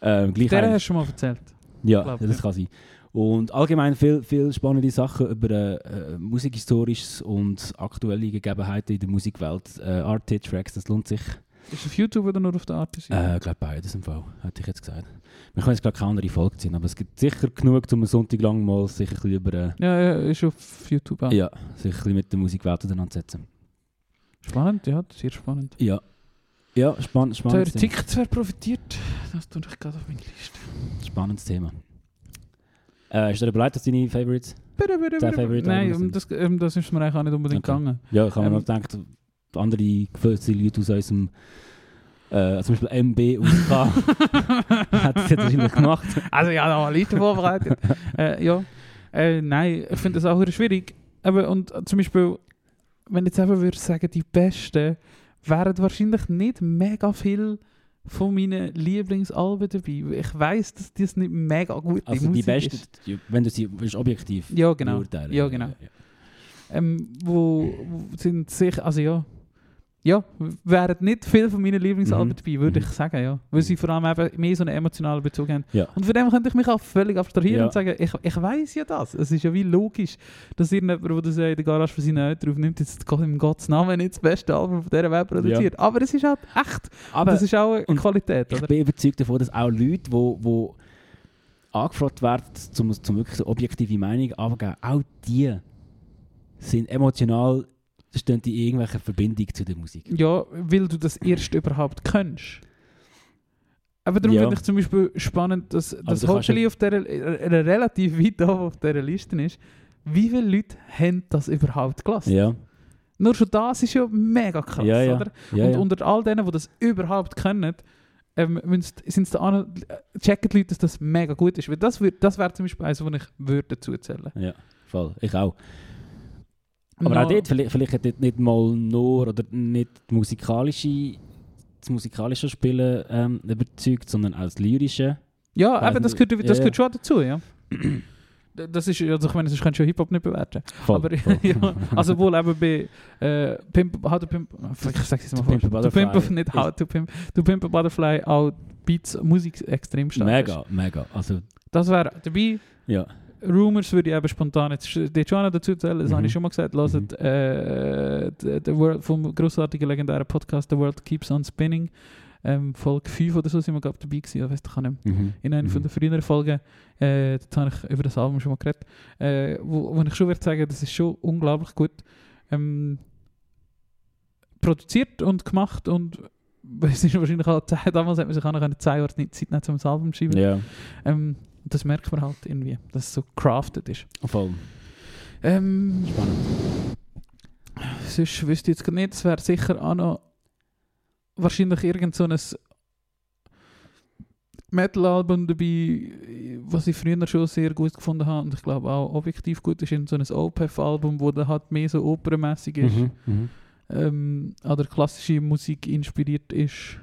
äh, gleich Der hast du schon mal erzählt. Ja, glaub, das kann sein. Und allgemein viel, viel spannende Sachen über äh, äh, musikhistorisches und aktuelle Gegebenheiten in der Musikwelt. Äh, Arte-Tracks, das lohnt sich. Ist es auf YouTube oder nur auf der Arte? Äh, ich glaube beides im Fall, hätte ich jetzt gesagt. Wir können jetzt gerade keine andere Folge ziehen, aber es gibt sicher genug, um einen Sonntag lang mal sich ein über... Äh, ja, ja, ist auf YouTube auch. Ja, sich ein bisschen mit der Musikwelt auseinandersetzen. Spannend, ja, sehr spannend. Ja. Ja, spann spannendes, Thema. Tickets, wer profitiert? Das tue ich gerade auf meine Liste. spannendes Thema. Äh, ist dir überlegt, dass deine Favorites? Bitte, bitte, bitte. Favorite Nein, um das, um das ist mir eigentlich auch nicht unbedingt Okay. gegangen. Ja, ich habe mir Ähm, noch gedacht, andere gefällte Leute aus unserem, äh, zum Beispiel MB USK, hat das jetzt wahrscheinlich gemacht. Also ja, da eine Liste vorbereitet. äh, ja, äh, nein, ich finde das auch schwierig. Aber, und äh, zum Beispiel, wenn ich jetzt eben würde sagen, die Besten, wären wahrscheinlich nicht mega viel von meinen Lieblingsalben dabei. Ich weiß, dass das nicht mega gut Also die besten, wenn du sie willst, objektiv Ja, genau. beurteilen. Ja, genau. Ähm, wo, wo sind sich, also ja, ja, wären nicht viel von meinen Lieblingsalben Mhm. dabei, würde Mhm. ich sagen, ja. Weil sie vor allem eben mehr so einen emotionalen Bezug haben. Ja. Und von dem könnte ich mich auch völlig abstrahieren Ja. und sagen, ich, ich weiß ja das. Es ist ja wie logisch, dass irgendjemand, der das ja in der Garage für seine Eltern aufnimmt, jetzt im Gottes Namen nicht das beste Album von dieser Welt produziert. Aber es ist halt echt. Aber das ist auch eine und Qualität, ich oder? bin überzeugt davon, dass auch Leute, wo, wo angefragt werden, zum, zum wirklich so objektive Meinung abgeben, auch die sind emotional, stehen die in irgendwelcher Verbindung zu der Musik. Ja, weil du das erst überhaupt kennst. Aber darum Ja. finde ich zum Beispiel spannend, dass das du kannst Hockey auf der äh, relativ weit oben auf dieser Liste ist. Wie viele Leute haben das überhaupt gelassen? Ja, Nur schon das ist ja mega krass, ja, ja. oder? und unter all denen, die das überhaupt können, ähm, sind es da an, checken die Leute, dass das mega gut ist. Weil das, das wäre zum Beispiel eins, was ich würde dazu zählen ja, voll. Ich auch. Aber auch dort, vielleicht, vielleicht hat dort nicht mal nur oder nicht die musikalische, das musikalische Spielen ähm, überzeugt, sondern auch das lyrische. Ja, Weiss eben, das, gehört, das gehört schon dazu, ja. Das ist, also ich meine, sonst kannst du Hip-Hop nicht bewerten. Voll, Aber voll. ja, also wohl eben bei äh, Pimp, How to Pimp, ich sag's jetzt mal To Pimp Pimp, Butterfly nicht How to Pimp, To Pimp a Butterfly, auch Beats, Musik extrem stark ist. mega, mega. Also, Das wäre dabei. ja. Rumors würde ich eben spontan jetzt die Joanna dazu zählen, das Mhm. habe ich schon mal gesagt. Hört äh, the, the World, vom grossartigen legendären Podcast The World Keeps on Spinning. Ähm, Folge 5 oder so sind wir glaube dabei gewesen, ich weiß ich nicht mehr. Mhm. In einer von Mhm. der früheren Folgen, äh, dort habe ich über das Album schon mal geredet, äh, wo, wo ich schon würde sagen, das ist schon unglaublich gut ähm, produziert und gemacht und es ist wahrscheinlich auch, damals hat man sich auch noch eine Jahre nicht Zeit nehmen, um das Album zu schreiben. Ja, Ähm, und das merkt man halt irgendwie, dass es so crafted ist. voll. Ähm, Spannend. sonst wüsste ich jetzt gar nicht, es wäre sicher auch noch wahrscheinlich irgend so ein Metal-Album dabei, was ich früher schon sehr gut gefunden habe und ich glaube auch objektiv gut ist, in so ein OPEF-Album, wo dann halt mehr so opernmäßig ist, Mhm. Mhm. ähm, oder klassische Musik inspiriert ist.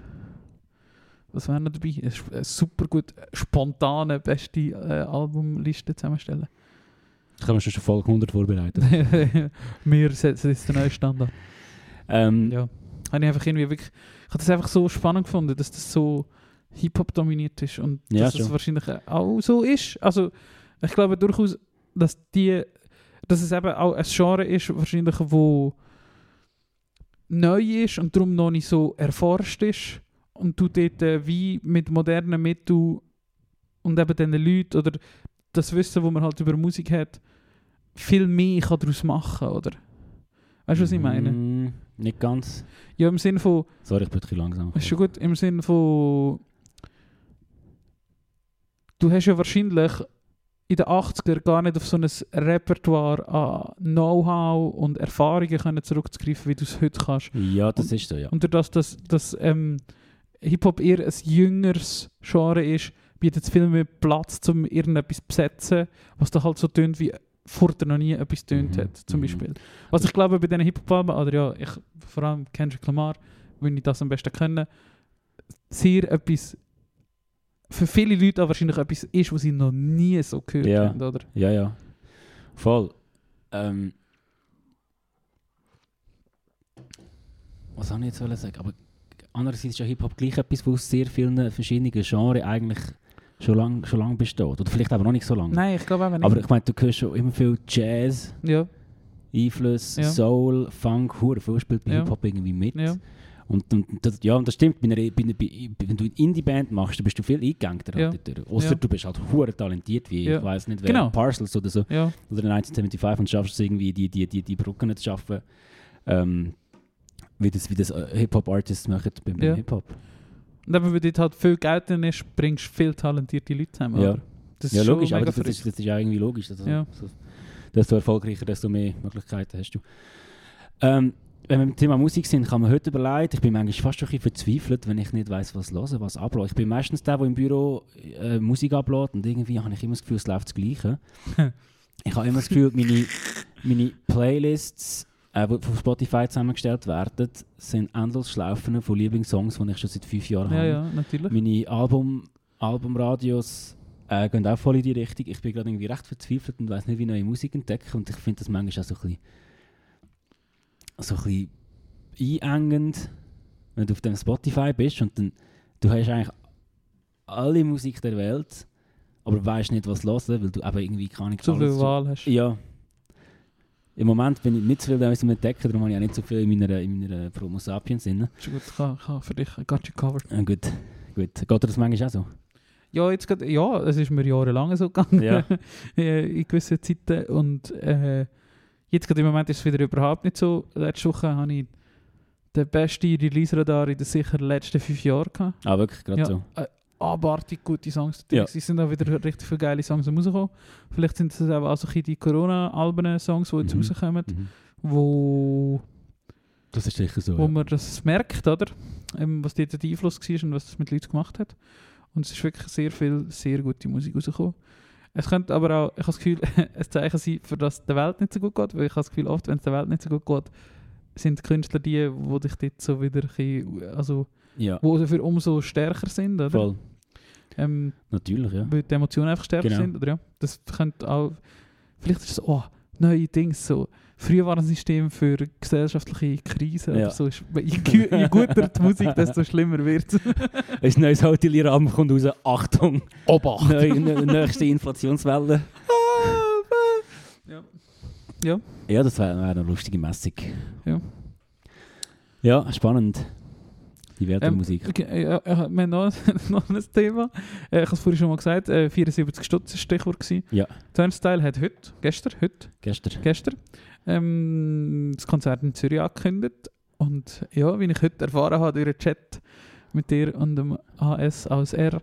Was wäre noch dabei? Eine, super gut spontane, beste äh, Albumliste zusammenstellen. Ich habe mir schon Folge 100 vorbereitet. Wir setzen jetzt den neuen Standard. ähm, Ja. Habe ich einfach irgendwie wirklich. Ich habe das einfach so spannend gefunden, dass das so Hip-Hop dominiert ist und Ja, dass es schon. wahrscheinlich auch so ist. Also ich glaube durchaus, dass die, dass es eben auch ein Genre ist, wahrscheinlich, wo neu ist und darum noch nicht so erforscht ist und du dort äh, wie mit modernen Mitteln und eben diesen Leuten oder das Wissen, wo man halt über Musik hat, viel mehr kann daraus machen, oder? Weißt du, was ich meine? mm, Nicht ganz. Ja, im Sinne von, Sorry, ich bin ein bisschen langsam. ist schon gut, im Sinne von, du hast ja wahrscheinlich in den 80er gar nicht auf so ein Repertoire an Know-how und Erfahrungen können zurückzugreifen, wie du es heute kannst. Ja, das ist so, ja. Und dadurch, dass, dass ähm, Hip-Hop eher ein jüngeres Genre ist, bietet es viel mehr Platz, um irgendetwas zu besetzen, was da halt so tönt, wie vorher noch nie etwas tönt Mhm, hat, zum mhm. Beispiel. Was ich glaube, bei diesen Hip-Hop-Alben, oder ja, ich, vor allem Kendrick Lamar, wenn ich das am besten kenne, sehr etwas, für viele Leute auch wahrscheinlich etwas ist, was sie noch nie so gehört Ja. haben, oder? Ja, ja. Voll. Ähm, was soll ich jetzt sagen? Aber andererseits ist ja Hip-Hop gleich etwas, was aus sehr vielen verschiedenen Genres eigentlich schon lange schon lang besteht. Oder vielleicht aber noch nicht so lange. Nein, ich glaube auch nicht. Aber ich meine, du hörst schon immer viel Jazz, ja, Einfluss, Ja. Soul, Funk, hure viel spielt bei Ja. Hip-Hop irgendwie mit. ja. Und, und das, ja, und das stimmt. Bei einer, bei einer, bei, wenn du eine Indie-Band machst, dann bist du viel eingängter. Ja. Ja. du bist halt hure talentiert, wie ich weiß nicht, wer Genau. Parcels oder so. Oder 1975 und schaffst es irgendwie, die, die, die, die Brücken zu schaffen. Ähm, wie das, wie das äh, Hip-Hop-Artists machen beim Ja. Hip-Hop. Und eben, weil dort halt viel Geld drin ist, bringst du viel talentierte Leute zusammen. Ja. Das Ja, logisch, aber das, das, ist, das ist ja irgendwie logisch. Also, Ja. so, desto erfolgreicher, desto mehr Möglichkeiten hast du. Ähm, wenn wir beim Thema Musik sind, kann man heute überlegen, ich bin manchmal fast schon ein bisschen verzweifelt, wenn ich nicht weiß, was hören, was abläuft. Ich bin meistens der, der im Büro äh, Musik ablädt und irgendwie habe ich immer das Gefühl, es läuft das Gleiche. ich habe immer das Gefühl, meine, meine Playlists, äh, die von Spotify zusammengestellt werden, sind endlos Schlaufen von Lieblingssongs, die ich schon seit fünf Jahren Ja, habe. ja, natürlich. Meine Album, Albumradios äh, gehen auch voll in die Richtung. Ich bin gerade irgendwie recht verzweifelt und weiß nicht, wie neue Musik entdecken. Und ich finde das manchmal auch so ein bisschen, so ein bisschen einengend, wenn du auf dem Spotify bist und dann, du hast eigentlich alle Musik der Welt, aber weißt nicht, was hören, weil du eben irgendwie keine So viel Wahl hast. Ja. Im Moment bin ich nicht so viel zum Entdecken, darum habe ich auch nicht so viel in meiner, in meiner Promo Sapiens drin. Ist gut, ich kann, kann für dich, got you covered. Äh, gut, gut. Geht dir das manchmal auch so? Ja, jetzt grad, ja, es ist mir jahrelang so gegangen. Ja. äh, in gewissen Zeiten. Und äh, jetzt gerade im Moment ist es wieder überhaupt nicht so. Letzte Woche habe ich den besten Release-Radar in den sicher letzten fünf Jahren gehabt. Ah, wirklich, gerade Ja. so. Abartig gute Songs. Ja. Es sind auch wieder richtig viele geile Songs rausgekommen. Vielleicht sind es auch also bisschen die Corona-Alben-Songs, die jetzt Mhm. rauskommen, Mhm. wo, Das ist sicher so. wo ja. man das merkt, oder? Ähm, was dort der Einfluss war und was das mit Leuten gemacht hat. Und es ist wirklich sehr viel, sehr gute Musik rausgekommen. Es könnte aber auch, ich habe das Gefühl, ein Zeichen sein, für das es der Welt nicht so gut geht, weil ich habe das Gefühl, oft, wenn es der Welt nicht so gut geht, sind die Künstler die, die dich dort so wieder bisschen, also, ja, wo dafür umso stärker sind, oder? voll. Ähm, Natürlich, ja. weil die Emotionen einfach stärker Genau. sind, oder ja? Das könnte auch, vielleicht ist es so, oh, neue Dinge, so, früher war ein System für gesellschaftliche Krisen Ja. so, je, je guter die Musik, desto schlimmer wird es. Ein neues Hotelier-Album kommt raus. Achtung! Obacht! Neue, ne, nächste Inflationswelle. ja. ja. Ja, das wäre wär eine lustige Messung. Ja. Ja, spannend. Die Welt der Ähm, Musik. Okay, äh, ja, ja, wir haben noch, noch ein Thema. Äh, ich habe es vorhin schon mal gesagt, äh, 74 Stutz war Stichwort. Gewesen. Ja. Turnstyle hat heute, gestern, heute, Gestern. gestern, ähm, das Konzert in Zürich angekündigt. Und ja, wie ich heute erfahren habe durch den Chat mit dir und dem AS aus R,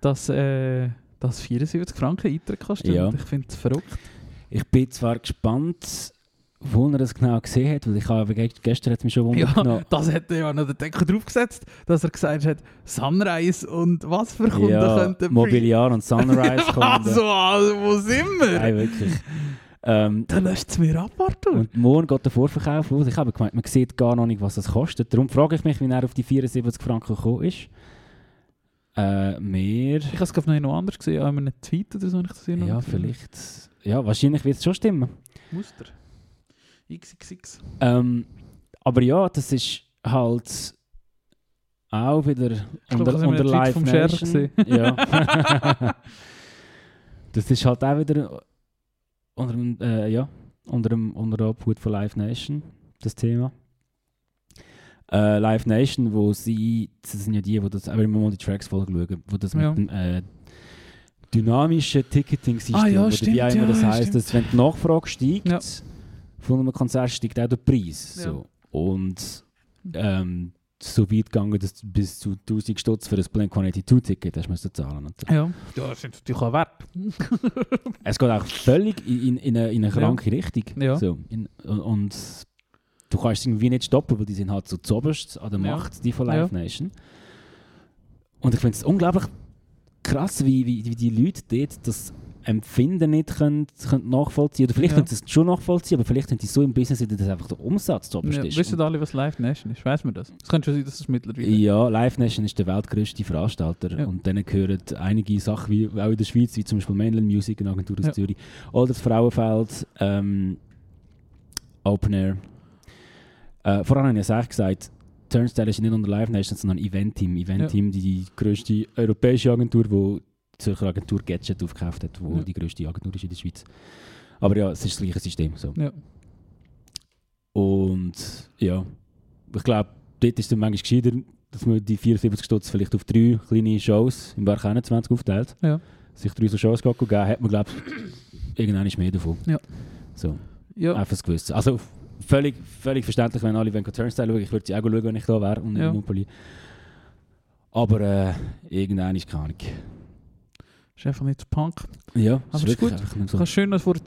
dass äh, das 74 Franken Eintritt kostet. Ja. Ich finde es verrückt. Ich bin zwar gespannt, wo er das genau gesehen hat, weil ich habe ge- gestern hat mich schon Wunder Ja, das hat er ja noch den Deckel draufgesetzt, dass er gesagt hat, Sunrise und was für Kunden Ja, könnten Mobiliar und Sunrise kommen. Also, also, wo sind wir? Nein, wirklich. Ähm, Dann löscht es mir ab, Arthur. und morgen geht der Vorverkauf los. Ich habe gemeint, man sieht gar noch nicht, was das kostet. Darum frage ich mich, wie er auf die 74 Franken gekommen ist. Äh, mehr. Ich habe es glaube ich noch anders gesehen, auch in einem Tweet oder so. Ich das noch Ja, vielleicht. Ja, wahrscheinlich wird es schon stimmen. Muster. XXX. Ähm, aber ja, das ist halt auch wieder glaub, unter, das wir unter Live vom Nation. Ja. das ist halt auch wieder unter, dem, äh, ja, unter, dem, unter der Obhut von Live Nation, das Thema. Äh, Live Nation, wo sie, das sind ja die, die das, aber immer mal die Tracks voll schauen, wo das Ja. mit dem äh, dynamischen Ticketing-System, Ah ja, wo stimmt, dabei immer das ja, heisst, stimmt. dass wenn die Nachfrage steigt, Ja. Von einem Konzert steigt auch der Preis. Ja. So. Und ähm, so weit gegangen, dass du bis zu 1000 Stutz für das Blink-182-Ticket hast müssen zahlen natürlich. Ja. ja, das ist natürlich auch wert. Es geht auch völlig in, in, in, eine, in eine kranke Richtung. Ja. So, in, und, und du kannst es irgendwie nicht stoppen, weil die sind halt so zoberst an der Ja. Macht, die von Live Nation. Und ich finde es unglaublich krass, wie, wie, wie die Leute dort das Empfinden nicht können, können nachvollziehen Oder vielleicht Ja. können sie es schon nachvollziehen, aber vielleicht sind die so im Business, dass das einfach der Umsatz zoberst Ja, ist. wissen alle, was Live Nation ist? Weiß man das? Es könnte schon sein, dass es mittlerweile Ja, Live Nation ist der weltgrößte Veranstalter Ja. und denen gehören einige Sachen, wie auch in der Schweiz, wie zum Beispiel Mainland Music, eine Agentur aus Ja. Zürich, oder das Frauenfeld, ähm, Open Air. Äh, vorhin habe ich es eigentlich gesagt, Turnstile ist nicht unter Live Nation, sondern Event-Team. Event-Team, die, die grösste europäische Agentur, die Zürcher Agentur Gadget aufgekauft hat, wo Ja. die grösste Agentur ist in der Schweiz. Aber ja, es ist das gleiche System. So. Ja. Und ja, ich glaube, dort ist es dann manchmal gescheiter, dass man die 74 Stutz vielleicht auf drei kleine Shows im Werk 21 aufteilt. Ja. Sich drei so Shows geben, hat man, glaube ich, irgendwann ist mehr davon. Ja. So, Ja. einfach das Gewissen. Also, völlig, völlig verständlich, wenn alle Turnstile schauen. Ich würde sie auch schauen, wenn ich da wäre und Ja. in Montpellier. Aber äh, irgendein ist keine Ahnung. Ist einfach nicht so Punk. Ja, Aber ist gut. nicht Du so. kannst schön vor der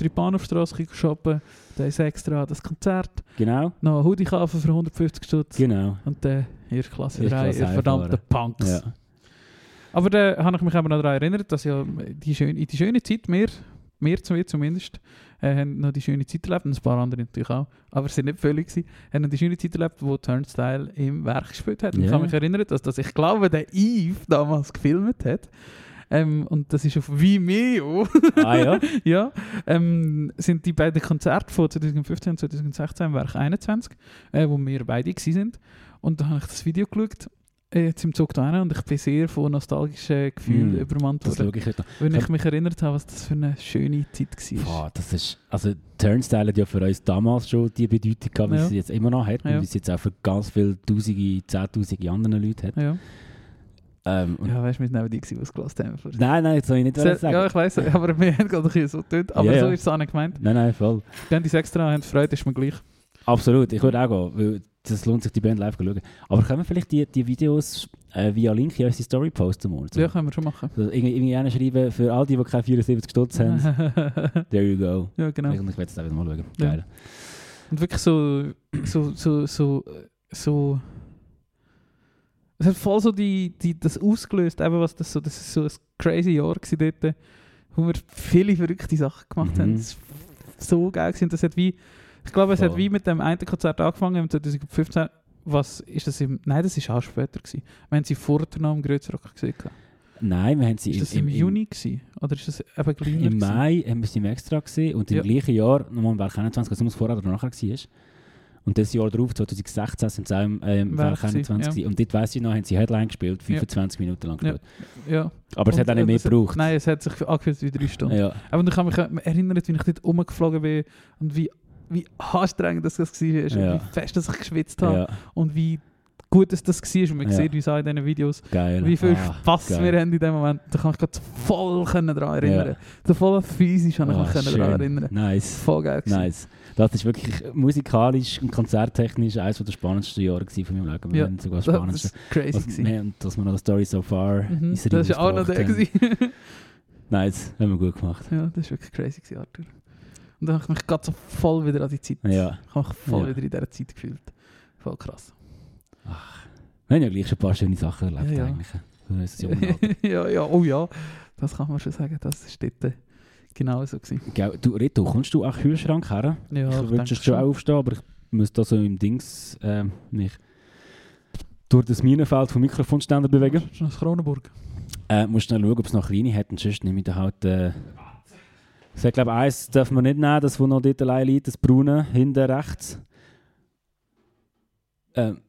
gehen shoppen. Da ist extra das Konzert. Genau, Noch ein Hoodie kaufen für 150 Stutz. genau. Und dann erste Klasse Erste 3, Klasse ihr verdammte. Punks. Ja. Aber da habe ich mich eben noch daran erinnert, dass ja die schöne, in die schöne Zeit, wir, wir zwei zumindest, äh, haben noch die schöne Zeit erlebt, und ein paar andere natürlich auch, aber es sind nicht völlig gewesen, haben noch die schöne Zeit erlebt, wo Turnstile im Werk gespielt hat. Und ich kann mich erinnern, dass, dass ich glaube, der Eve damals gefilmt hat. Ähm, und das ist auf Vimeo. Ah ja? ja, ähm, sind die beiden Konzerte von 2015 und 2016 im Werk 21, äh, wo wir beide sind. Und da habe ich das Video geschaut, äh, jetzt im Zug da rein, und ich bin sehr von nostalgischen Gefühlen Mm, übermannt worden, ich wenn ich mich erinnert habe, was das für eine schöne Zeit war. Boah, das ist, also Turnstile hat ja für uns damals schon die Bedeutung gehabt, wie Ja. sie jetzt immer noch hat Ja. und wie sie jetzt auch für ganz viele Tausende, Zehntausende andere Leute hat. Ja, Ähm, ja weißt du, wir waren die, die es gelassen haben. Nein, nein, das soll ich nicht Sehr, sagen. ja, ich weiss, aber wir haben gerade ein bisschen so getönt, aber Ja, so ja. ist es auch nicht gemeint. Nein, nein, voll. Wenn die es extra haben, Freude ist mir gleich. Absolut, ich würde auch gehen, weil das lohnt sich, die Band live zu schauen. Aber können wir vielleicht die, die Videos äh, via Link in unsere Story posten morgen? Ja, können wir schon machen. Also irgendwie, irgendwie einer schreiben, für all die, die keine 74 Stutz haben, there you go. ja, genau. Ich, ich werde es auch wieder mal schauen. Ja. Geil. Und wirklich so, so, so, so, so. Es hat voll so die, die, das ausgelöst, eben was das so, das ist so ein crazy Jahr gewesen dort, wo wir viele verrückte Sachen gemacht haben. Mhm. Das war so geil gewesen. Das hat wie, ich glaube, es hat Voll. wie mit dem einen Konzert angefangen, im 2015. Was ist das im, nein, das ist auch später gewesen. Wir haben sie vor der Namen Grötzrock gesehen. Nein, wir haben sie Ist das im, Juni gewesen? Oder ist das eben kleiner Im gewesen? Mai haben wir sie im Extra gesehen und im Ja. gleichen Jahr, nochmal im Werk 21, also es vorher oder nachher war. Und das Jahr darauf, 2016, sind sie auch im ähm, Werk Werk 21 gewesen, ja. Und dort weiss ich noch, haben sie Headline gespielt, 25 Minuten lang. Ja. gespielt. Ja. Aber es hat Und, auch nicht äh, mehr gebraucht. Nein, es hat sich angefühlt wie drei Stunden. Ja. Aber ich kann mich erinnern, wie ich dort rumgeflogen bin und wie, wie anstrengend das, war und Ja. wie fest dass ich geschwitzt habe ja, und wie gut dass das war. Und man Ja. sieht uns auch in diesen Videos, geil. wie viel Ah, Spass geil. wir haben in dem Moment. Da kann ich gerade voll daran erinnern. Ja. Voll physisch kann ich Ah, mich schön. daran erinnern. Nice. Voll geil. gewesen. Nice. Das ist wirklich musikalisch und konzerttechnisch eines der spannendsten Jahre von meinem Leben. Wir Ja, haben sogar das Das Spannendste. war crazy. Was, haben, dass wir noch Story so far Mhm. Das war auch noch der. gewesen. Nice, haben wir gut gemacht. ja, das war wirklich crazy, gewesen, Arthur. Und dann habe ich mich gerade so voll wieder an die Zeit. Ja. Ich habe mich voll Ja. wieder in dieser Zeit gefühlt. Voll krass. Wir haben ja gleich schon ein paar schöne Sachen erlebt Ja, ja. eigentlich. Ja, ja, oh ja, das kann man schon sagen. Das ist dort genau so gewesen. Gell, Du, Rito, kommst du auch Kühlschrank her? Ja, ich würde schon, aufstehen, aber ich muss da so im Dings ähm, mich durch das Minenfeld vom Mikrofonständer bewegen. Schon aus Kronenburg. Äh, musst schnell schauen, ob es noch kleine hat und sonst nehme ich da halt... Äh, ich glaube eins dürfen wir nicht nehmen, das wo noch dort allein liegt, das braune, hinten rechts. Ähm,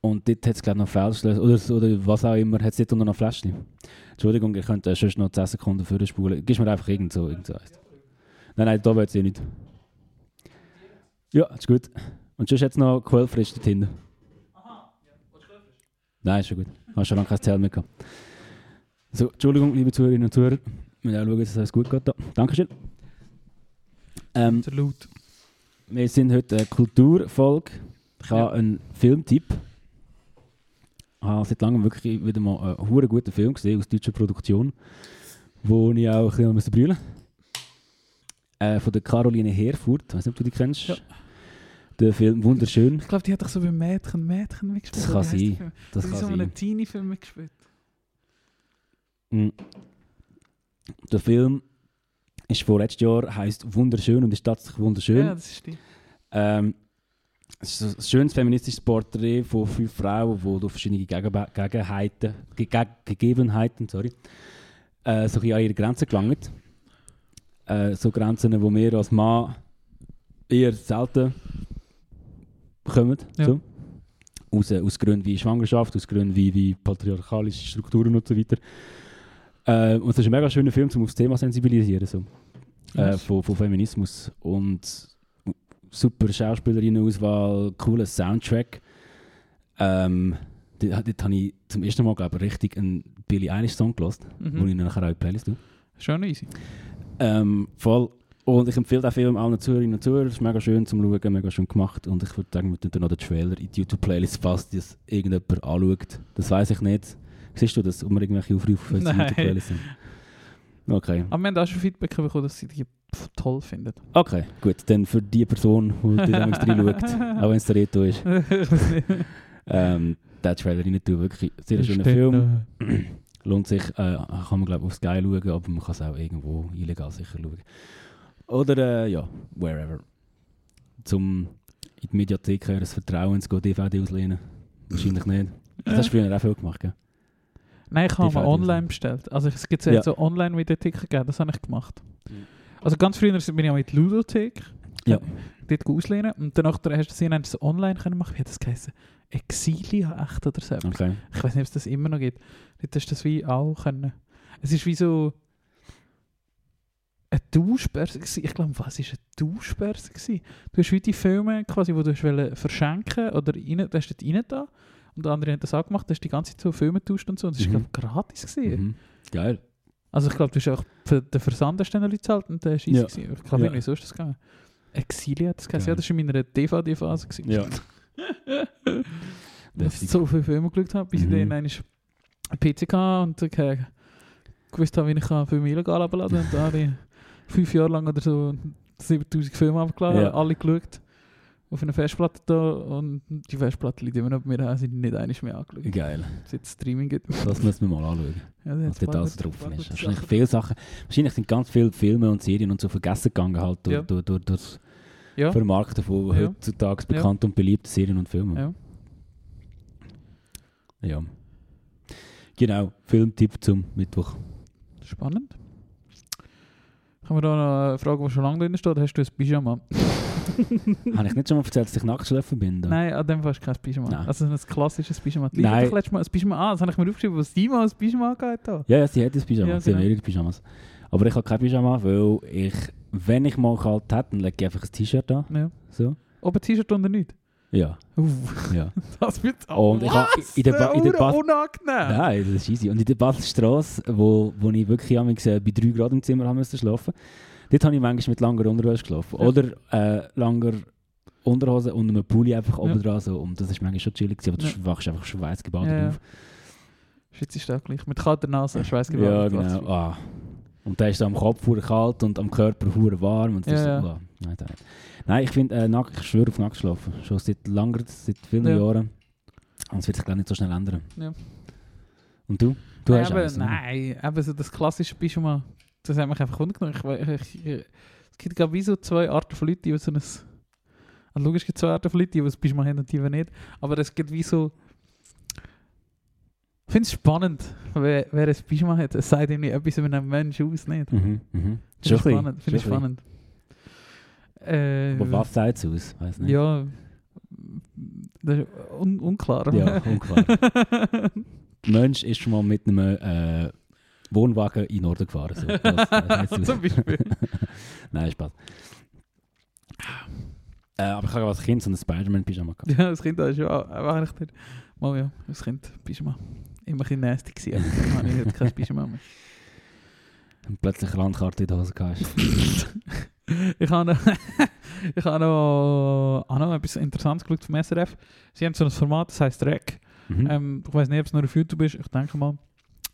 und dort hat es glaube ich noch Feldschlösser oder, oder was auch immer, hat es dort unter noch Fläschchen. Entschuldigung, ihr könnt äh, sonst noch 10 Sekunden vorspulen. Gib mir einfach irgend so, irgend so. Nein, nein, da wird eh nicht. Ja, ist gut. Und sonst es noch Quellfrisch dort hinten. Nein, ist schon gut. Hast schon lange kein Zell mehr gehabt. So, Entschuldigung, liebe Zuhörerinnen und Zuhörer. Wir müssen auch schauen, dass es alles gut geht. Da. Dankeschön. Ähm, Laut. wir sind heute eine Kulturfolge. Ich habe Ja. einen Filmtipp. Ich habe seit langem wirklich wieder mal einen hure guten Film gesehen aus deutscher Produktion, wo ich auch ein bisschen brüllen äh, Von der Caroline Herfurth. Ich weiß nicht, ob du die kennst. Ja. Der Film Wunderschön. Ich glaube, die hat doch so wie Mädchen, Mädchen mitgespielt. Das kann sein. Das kann so sein. einen Teenie-Film mitgespielt. Mm. Der Film ist von letztes Jahr, heisst Wunderschön und ist tatsächlich wunderschön. Ja, das ist die. Ähm, es ist ein schönes feministisches Porträt von fünf Frauen, die durch verschiedene Gegebenheiten, Ge Gegebenheiten sorry, äh, so ein an ihre Grenzen gelangen. Äh, so Grenzen, wo wir als Mann eher selten kommen. Ja. So. Aus, äh, aus Gründen wie Schwangerschaft, aus Gründen wie, wie patriarchalische Strukturen und so weiter. Äh, und es ist ein mega schöner Film, um auf das Thema zu sensibilisieren. So äh, von, von Feminismus und super Schauspielerinnenauswahl, cooler Soundtrack. Ähm, dort, dort habe ich zum ersten Mal glaube ich, richtig einen Billie Eilish Song gehört, Mhm. wo ich nachher auch in die Playlist tue. Schon easy. Ähm, voll Und ich empfehle den Film allen Zuhörerinnen und Zuhörern. Es ist mega schön zum Schauen, mega schön gemacht. Und ich würde sagen, wir tun noch den Trailer in die YouTube-Playlist, falls das irgendjemand anschaut. Das weiß ich nicht. Siehst du das, ob wir irgendwelche Aufrufe für die. YouTube-Playlist sind? Okay. Aber wir haben auch schon Feedback bekommen, dass sie die toll finden. Okay, gut. Dann für die Person, die da reinschaut, auch wenn es der Reto ist, ähm, den Trailer rein tun. Wirklich sehr schöner Film. Lohnt sich, äh, kann man glaube ich auf Sky schauen, aber man kann es auch irgendwo illegal sicher schauen. Oder äh, ja, wherever. Zum in die Mediathek eures Vertrauens gehen, DVD auslehnen. Wahrscheinlich nicht. Das hast du früher auch viel gemacht, gell? Nein, ich habe Fertig online bestellt. Also es gibt ja. So Online-Videotheken gegeben, das habe ich gemacht. Mhm. Also ganz früher bin ich auch mit Ludothek. Ja. Dort auslehnen. Und danach hast du haben sie es online können machen. Wie hat das geheißen? Exilia echt oder so. Okay. Ich weiß nicht, ob es das immer noch gibt. Dort hast du das wie auch können. Es ist wie so eine Tauschbörse gewesen. Ich glaube, was ist eine Tauschbörse gewesen? Du hast wie die Filme quasi, die du hast wollen verschenken oder rein, du hast dort rein da und der andere hat das auch gemacht, du hast die ganze Zeit so Filme getauscht und so. Und das war, Mhm. glaube ich, gratis gewesen. Mhm. Geil. Also ich glaube, du hast auch für den Versand hast dann noch gezahlt und der ist easy Ja. gewesen. Ich glaube, Ja. irgendwie so ist das gegangen. Exilia hat das geheißen. Ja, das war in meiner DVD-Phase. Ja. Dass ich so viele Filme geschaut habe, bis Mhm. ich dann einen PC hatte und äh, gewusst habe, wie ich Filme illegal abladen kann. Und da habe ich fünf Jahre lang oder so 7000 Filme abgeladen, Ja. alle geschaut. Auf einer Festplatte da und die Festplatte liegt immer noch bei mir, habe ich nicht einmal mehr angeschaut. Geil. Es jetzt Streaming gibt. Das müssen wir mal anschauen. Ja, da Was paar alles drauf ist. Wahrscheinlich Sachen. viele Sachen. Wahrscheinlich sind ganz viele Filme und Serien und so vergessen gegangen halt durch, Ja. durch, durch, durch das Ja, Vermarkten von Ja. heutzutage Ja. bekannten und beliebten Serien und Filmen. ja. Ja. Genau, Filmtipp zum Mittwoch. Spannend. Kann man da noch eine Frage, die schon lange drin steht? Hast du ein Pyjama? Habe ich nicht schon mal erzählt, dass ich nackt schlafen bin? da? Nein, an dem Fall ist kein Pyjama. Nein. Also ein klassisches Pyjama. Die Nein. hat doch letztes Mal ein Pyjama an. Das habe ich mir aufgeschrieben, was die mal ein Pyjama gehabt hat. Ja, ja, sie hat ein Pyjama. Ja, sie haben genau. mehrere Pyjamas. Aber ich habe kein Pyjama, weil ich, wenn ich mal kalt hätte, dann lege ich einfach ein T-Shirt an. Ja. So. Ob ein T-Shirt oder nicht? Ja, Uff, ja. das wird Und ich habe in der, ba in der Bas unangenehm. Nein, das ist easy. Und in der Baselstrasse, wo, wo ich wirklich bei 3 Grad im Zimmer haben müssen schlafen, dort habe ich manchmal mit langer Unterhose geschlafen. Ja. Oder äh, langer Unterhose und einem Pulli einfach Ja. oben dran. So. Und das ist manchmal schon chillig, gewesen, aber Ja. du wachst einfach schweißgebadet Ja, ja. auf. Schweiz ist auch gleich. Mit kalter Nase, Schweiß Ja, genau. Ah. Und dann ist es am Kopf hure kalt und am Körper hure warm. Und das Ja, so, ja. ah, nein, nein, ich finde, äh, ich schwöre auf nackt schlafen. Schon seit langer, seit vielen Ja. Jahren. Und es wird sich glaube nicht so schnell ändern. Und du? Du nein, hast eins, ne? nein, eben so das klassische Pyjama, das hat mich einfach ich, ich, ich, Es gibt glaube wie so zwei Arten von Leuten, die so ein... Also logisch es gibt zwei Arten von Leuten, die ein Pyjama haben und die nicht. Aber es gibt wie so... Ich finde es spannend, wer, wer ein Pyjama hat. Es sagt irgendwie etwas über einen Menschen aus, nicht? Mhm, mhm. Finde ich spannend. Ich schon spannend. Äh, Aber was sagt es aus? Weiß nicht. Ja, das ist un unklar. Ja, unklar. Der Mensch ist schon mal mit einem äh, Wohnwagen in den Norden gefahren. So. Das. Zum Beispiel. Nein, Spaß. Äh, aber ich habe als Kind so ein Spider-Man-Pyjama gehabt. Ja, das Kind war schon auch auch nicht. Mal ja, das Kind Pyjama. Immer ein bisschen nasty gewesen. aber ich heute kein Pyjama mehr. Und plötzlich Landkarte in der Hose gehabt. Ich habe noch, ich habe noch, auch noch etwas Interessantes geschaut vom SRF. Sie haben so ein Format, das heisst Rec. Mhm. Ähm, ich weiß nicht, ob es nur auf YouTube ist, ich denke mal.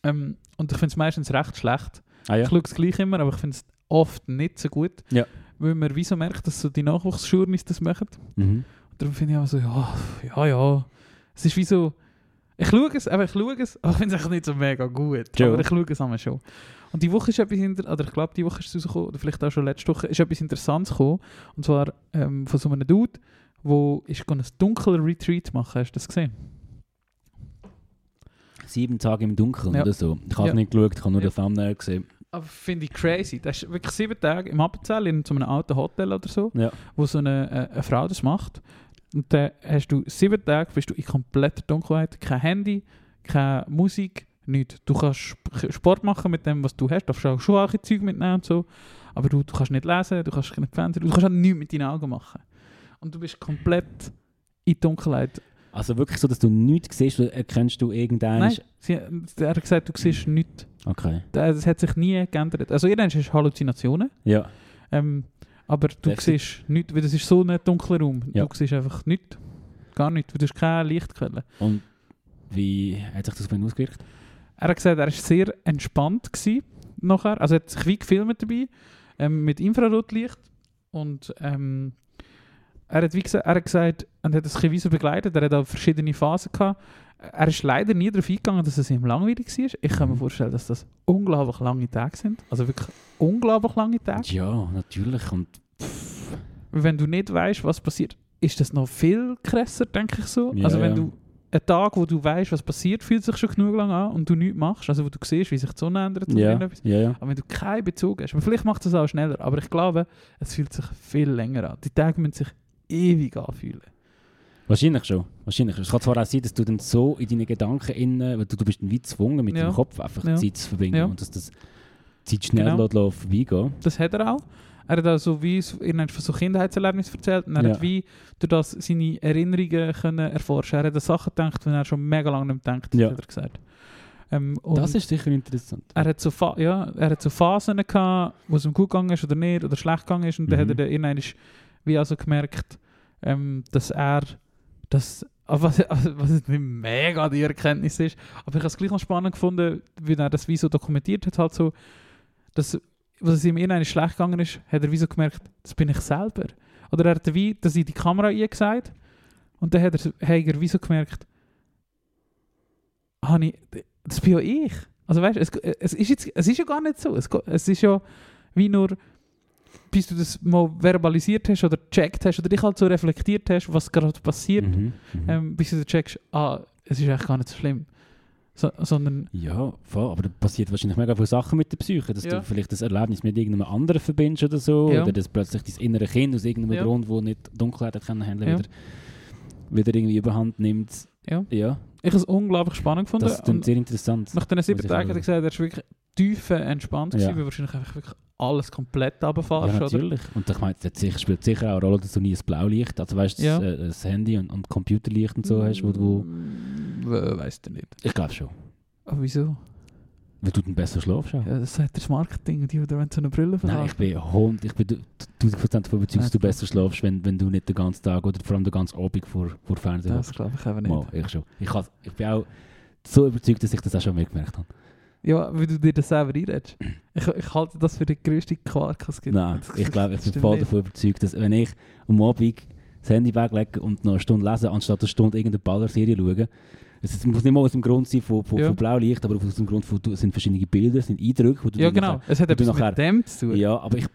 Ähm, und ich finde es meistens recht schlecht. ah ja? Ich schaue es gleich immer, aber ich finde es oft nicht so gut. Ja. Weil man wieso merkt, dass so die Nachwuchsjournis das machen. Mhm. Darum finde ich auch so, ja, ja, ja. Es ist wie so, ich schaue es, aber ich schaue es, aber ich finde es nicht so mega gut. Schon. Aber ich schaue es einmal schon. Und die Woche ist etwas, inter oder ich glaube, die Woche ist es rausgekommen, oder vielleicht auch schon letzte Woche, ist etwas Interessantes gekommen. Und zwar ähm, von so einem Dude, der ist ein dunkler Retreat machen. Hast du das gesehen? Sieben Tage im Dunkeln Ja. oder so. Ich habe Ja. nicht geschaut, ich habe nur Ja. den Thumbnail gesehen. Aber finde ich crazy. Das ist wirklich sieben Tage im Appenzell in so einem alten Hotel oder so, Ja. wo so eine, äh, eine Frau das macht. Und dann hast du sieben Tage, bist du in kompletter Dunkelheit, kein Handy, keine Musik, nichts. Du kannst Sp- Sport machen mit dem, was du hast, du darfst auch ein Zeug mitnehmen und so, aber du, du kannst nicht lesen, du kannst nicht Fernsehen, du kannst auch nichts mit deinen Augen machen. Und du bist komplett in die Dunkelheit. Also wirklich so, dass du nichts siehst, erkennst du irgendeinen... Nein, sie, er hat gesagt, du siehst nichts. Okay. Das hat sich nie geändert. Also irgendwann hast du Halluzinationen, Ja. Ähm, aber du Deftig. siehst nichts, weil das ist so ein dunkler Raum. Ja. Du siehst einfach nichts. Gar nichts, weil du hast keine Lichtquelle. Und wie hat sich das auf ihn ausgewirkt? Er hat gesagt, er war sehr entspannt gewesen nachher. Also er hat sich wie gefilmt dabei, ähm, mit Infrarotlicht. Und ähm, er, hat wie gesagt, er hat gesagt, und hat das ein bisschen begleitet, er hat auch verschiedene Phasen gehabt. Er ist leider nie darauf eingegangen, dass es ihm langweilig war. Ich kann mir Mhm. vorstellen, dass das unglaublich lange Tage sind. Also wirklich unglaublich lange Tage. Ja, natürlich. Und Wenn du nicht weißt, was passiert, ist das noch viel krasser, denke ich so. Ja, also wenn ja. du einen Tag, wo du weißt, was passiert, fühlt sich schon genug lang an und du nichts machst, also wo du siehst, wie sich die Sonne ändert oder ja, irgendetwas. ja, ja. Aber wenn du keinen Bezug hast, vielleicht macht es auch schneller, aber ich glaube, es fühlt sich viel länger an. Die Tage müssen sich ewig anfühlen. Wahrscheinlich schon. Wahrscheinlich. Es kann zwar auch sein, dass du dann so in deinen Gedanken innen, weil du, du bist dann wie gezwungen, mit Ja. deinem Kopf einfach Ja. Zeit zu verbinden Ja. und dass das Zeit schnell Genau. genau. vorbeigehen Das hat er auch. Er hat auch so wie so- irgendwann von so Kindheitserlebnissen erzählt und er Ja. hat wie durch das seine Erinnerungen können erforschen. Er hat an Sachen gedacht, die er schon mega lange nicht mehr denkt, Ja. hat er gesagt. Ähm, Das ist sicher interessant. er hat so, Pha ja, er hat so Phasen gehabt, wo es ihm gut gegangen ist oder nicht, oder schlecht gegangen ist. Und dann Mhm. hat er dann irgendwann wie also gemerkt, ähm, dass er, dass, ah, was, also, was nicht mega die Erkenntnis ist, aber ich habe es gleich noch spannend gefunden, wie er das wie so dokumentiert hat, halt so, dass, was es ihm irgendwann schlecht gegangen ist, hat er wie so gemerkt, das bin ich selber. Oder er hat wie, dass in die Kamera eingesagt und dann hat er, hat er wie so gemerkt, ich, das bin ja ich. Also weißt du, es, es, ist es ist ja gar nicht so. Es, es ist ja wie nur, bis du das mal verbalisiert hast oder gecheckt hast oder dich halt so reflektiert hast, was gerade passiert, Mhm. Mhm. ähm, bis du dann checkst, ah, es ist eigentlich gar nicht so schlimm. So, sondern, Ja, voll, aber da passiert wahrscheinlich mega viele Sachen mit der Psyche, dass Ja. du vielleicht das Erlebnis mit irgendeinem anderen verbindest oder so, Ja. oder dass plötzlich dein innere Kind aus irgendeinem Ja. Grund, wo nicht Dunkelheit hat können handeln, wieder, wieder irgendwie überhand nimmt. Ja. ja ich habe es unglaublich spannend gefunden. das Und sehr interessant. nach diesen sieben Tagen hat er gesagt, er ist wirklich tief entspannt gewesen, weil wahrscheinlich einfach wirklich alles komplett Ja, runterfährst, oder? natürlich. Und ich meine, es sicher, spielt sicher auch eine Rolle, dass du nie ein Blaulicht, also weißt du, Ja. das, äh, das Handy und, und Computerlicht und so hast, wo du, Weißt du nicht. ich glaube schon, Aber wieso? weil du dann besser schlafst. auch. Ja, das sagt das Marketing, die, wollen so eine Brille Nein, ich verkaufen. bin Hund, ich bin du- 1000% davon überzeugt, dass du Ja. besser schlafst, wenn, wenn du nicht den ganzen Tag oder vor allem den ganzen Abend vor, vor Fernsehen Das glaube ich eben nicht. Mal, ich schon. Ich, has, ich bin auch so überzeugt, dass ich das auch schon mitgemerkt habe. Ja, weil du dir das selber einredest. Ich, ich halte das für den grössten Quark, es gibt. Nein, Das- ich glaube, ich bin voll davon überzeugt, dass wenn ich am Abend das Handy weglege und noch eine Stunde lese, anstatt eine Stunde irgendeine Ballerserie schaue, es muss nicht mal aus dem Grund sein von, von, Ja. von Blaulicht, aber aus dem Grund von, du- es sind verschiedene Bilder, sind Eindrücke, wo du Ja, genau. Es hat etwas nachher- mit dem zu tun. nachher- Ja, aber ich,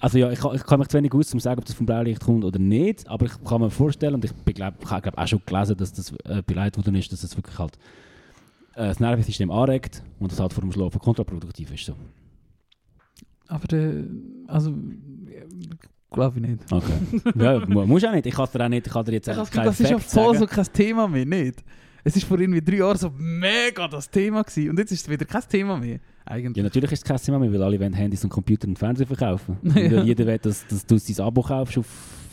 also ja, ich, kann- ich kann mich zu wenig aus, um zu sagen, ob das vom Blaulicht kommt oder nicht, aber ich kann mir vorstellen, und ich ich habe glaub, auch schon gelesen, dass das äh, beleidigt worden ist, dass das wirklich halt das Nervensystem anregt und das halt vor dem Schlafen kontraproduktiv ist. So. Aber der, also, glaube ich nicht. Okay. ja, mu- musst auch nicht. Ich kann dir auch nicht, ich kann dir jetzt Ich das keinen das ist ja voll so kein Thema mehr, nicht? Es ist vor irgendwie drei Jahren so mega das Thema gewesen und jetzt ist es wieder kein Thema mehr, Ja, eigentlich. natürlich ist es kein Thema mehr, weil alle wollen Handys und Computer und Fernseher verkaufen. Ja. Jeder will, dass, dass du sein Abo kaufst auf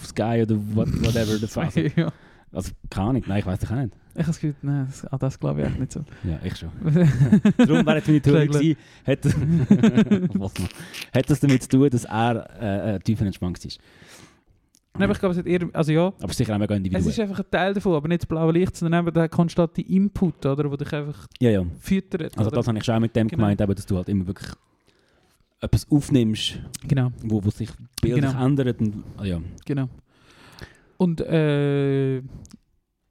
Sky oder what, whatever. Fall. ja. Also, keine Ahnung, nein, ich weiß doch auch nicht. Ich habe das Gefühl, nein, das, ah, das glaube ich echt nicht so. Ja, ich schon. Darum wäre jetzt meine Theorie gewesen, hat, das- hat damit zu tun, dass er äh, äh, tiefer entspannt ist. Nein, aber ich glaube, es hat eher, also ja, Aber sicher auch mega es individuell. ist einfach ein Teil davon, aber nicht das blaue Licht, sondern eben der konstante Input, oder, wo dich einfach ja, ja. füttert. Also oder? das habe ich schon auch mit dem Genau. gemeint, eben, dass du halt immer wirklich etwas aufnimmst, Genau, wo, wo sich bildlich Genau. ändert. Und, ah, ja. genau. Und äh,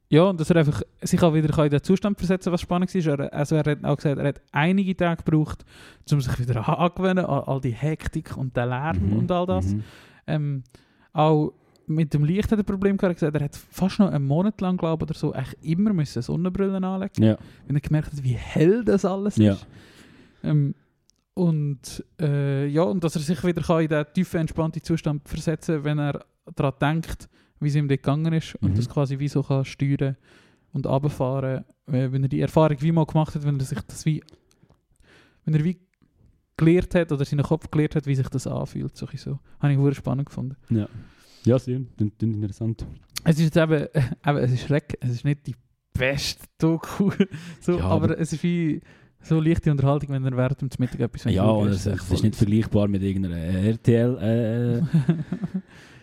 ja, und dass er einfach sich auch wieder in den Zustand versetzen was spannend ist. Er, also er hat auch gesagt, er hat einige Tage gebraucht, um sich wieder angewöhnen an all die Hektik und den Lärm Mhm, und all das. mhm. Ähm, auch mit dem Licht hat er ein Problem gehabt. Er er hat fast noch einen Monat lang, glaube ich, oder so, echt immer müssen Sonnenbrillen anlegen Ja, wenn er gemerkt hat, wie hell das alles Ja. ist. Ähm, und äh, ja, und dass er sich wieder kann in den tiefen, entspannten Zustand versetzen kann, wenn er daran denkt, wie es ihm dort gegangen ist und Mhm. das quasi wie so kann steuern und runterfahren, äh, wenn er die Erfahrung wie mal gemacht hat, wenn er sich das wie, wenn er wie gelernt hat oder seinen Kopf gelernt hat, wie sich das anfühlt. So. so. Habe ich sehr spannend gefunden. ja. Ja, sehr. Interessant. Es ist jetzt eben, eben es ist schreck, es ist nicht die beste Doku, so, Ja, aber, aber- es ist wie so leichte Unterhaltung, wenn er während dem Mittag etwas Ja, ist es, voll ist nicht vergleichbar mit irgendeiner RTL. Äh,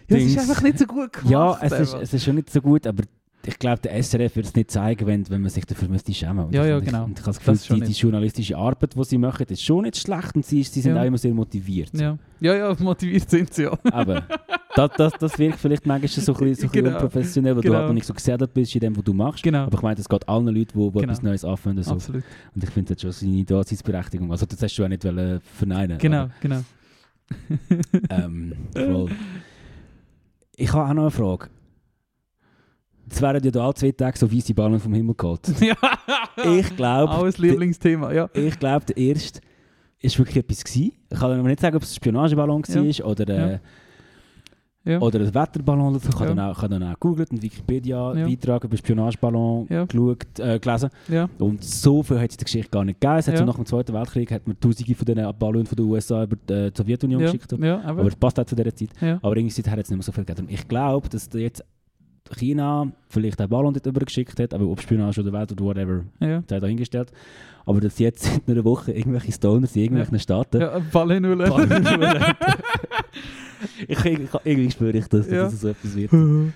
Ja, es ist einfach nicht so gut gemacht. ja, es ist, es ist schon nicht so gut, aber ich glaube, der SRF würde es nicht zeigen, wenn, wenn man sich dafür müsste schämen Ja, Und ja, ich, genau. Und ich habe das Das Gefühl, schon die, die journalistische Arbeit, die sie machen, ist schon nicht schlecht und sie, sie sind Ja. auch immer sehr motiviert. ja. ja, ja, motiviert sind sie ja. Aber das, das, das wirkt vielleicht manchmal so ein bisschen, so ein bisschen Genau. unprofessionell, weil du Genau. halt noch nicht so gesätelt bist in dem, was du machst. Genau, Aber ich meine, das geht allen Leuten, die, die Genau. etwas Neues anfangen. So. absolut. Und ich finde, das schon seine Daseinsberechtigung. Also das hast du auch nicht wollen verneinen. Genau, genau. Aber, ähm, voll. Ich habe auch noch eine Frage. Es werden ja da alle zwei Tage so weiße Ballen vom Himmel geholt. ja, Ich glaube, alles Lieblingsthema, ja. ich glaube, der erste ist wirklich etwas gewesen. Ich kann aber nicht sagen, ob es ein Spionageballon Ja. war oder, äh, Ja. Oder ein Wetterballon. Ich habe Ja. dann auch, dann auch gegoogelt Ja. Wikipedia-Beitrag über Spionageballon Ja. geschaut, äh, gelesen. ja. Und so viel hat es in der Geschichte gar nicht gegeben. Ja. so nach dem Zweiten Weltkrieg hat man tausende von diesen Ballonen von den USA über die, äh, Sowjetunion Ja, geschickt. ja, aber, Aber es passt auch zu dieser Zeit. ja. Aber irgendwie seither hat es nicht mehr so viel gegeben. Und ich glaube, dass da jetzt China vielleicht einen Ballon dort übergeschickt hat, aber ob Spionage oder Welt oder whatever, ja. sei dahingestellt. Aber dass jetzt seit einer Woche irgendwelche Stoners in irgendwelchen Staaten Ja, Ball in Null. Ballon ich, irgendwie spüre ich, dass, Ja. es so etwas wird. In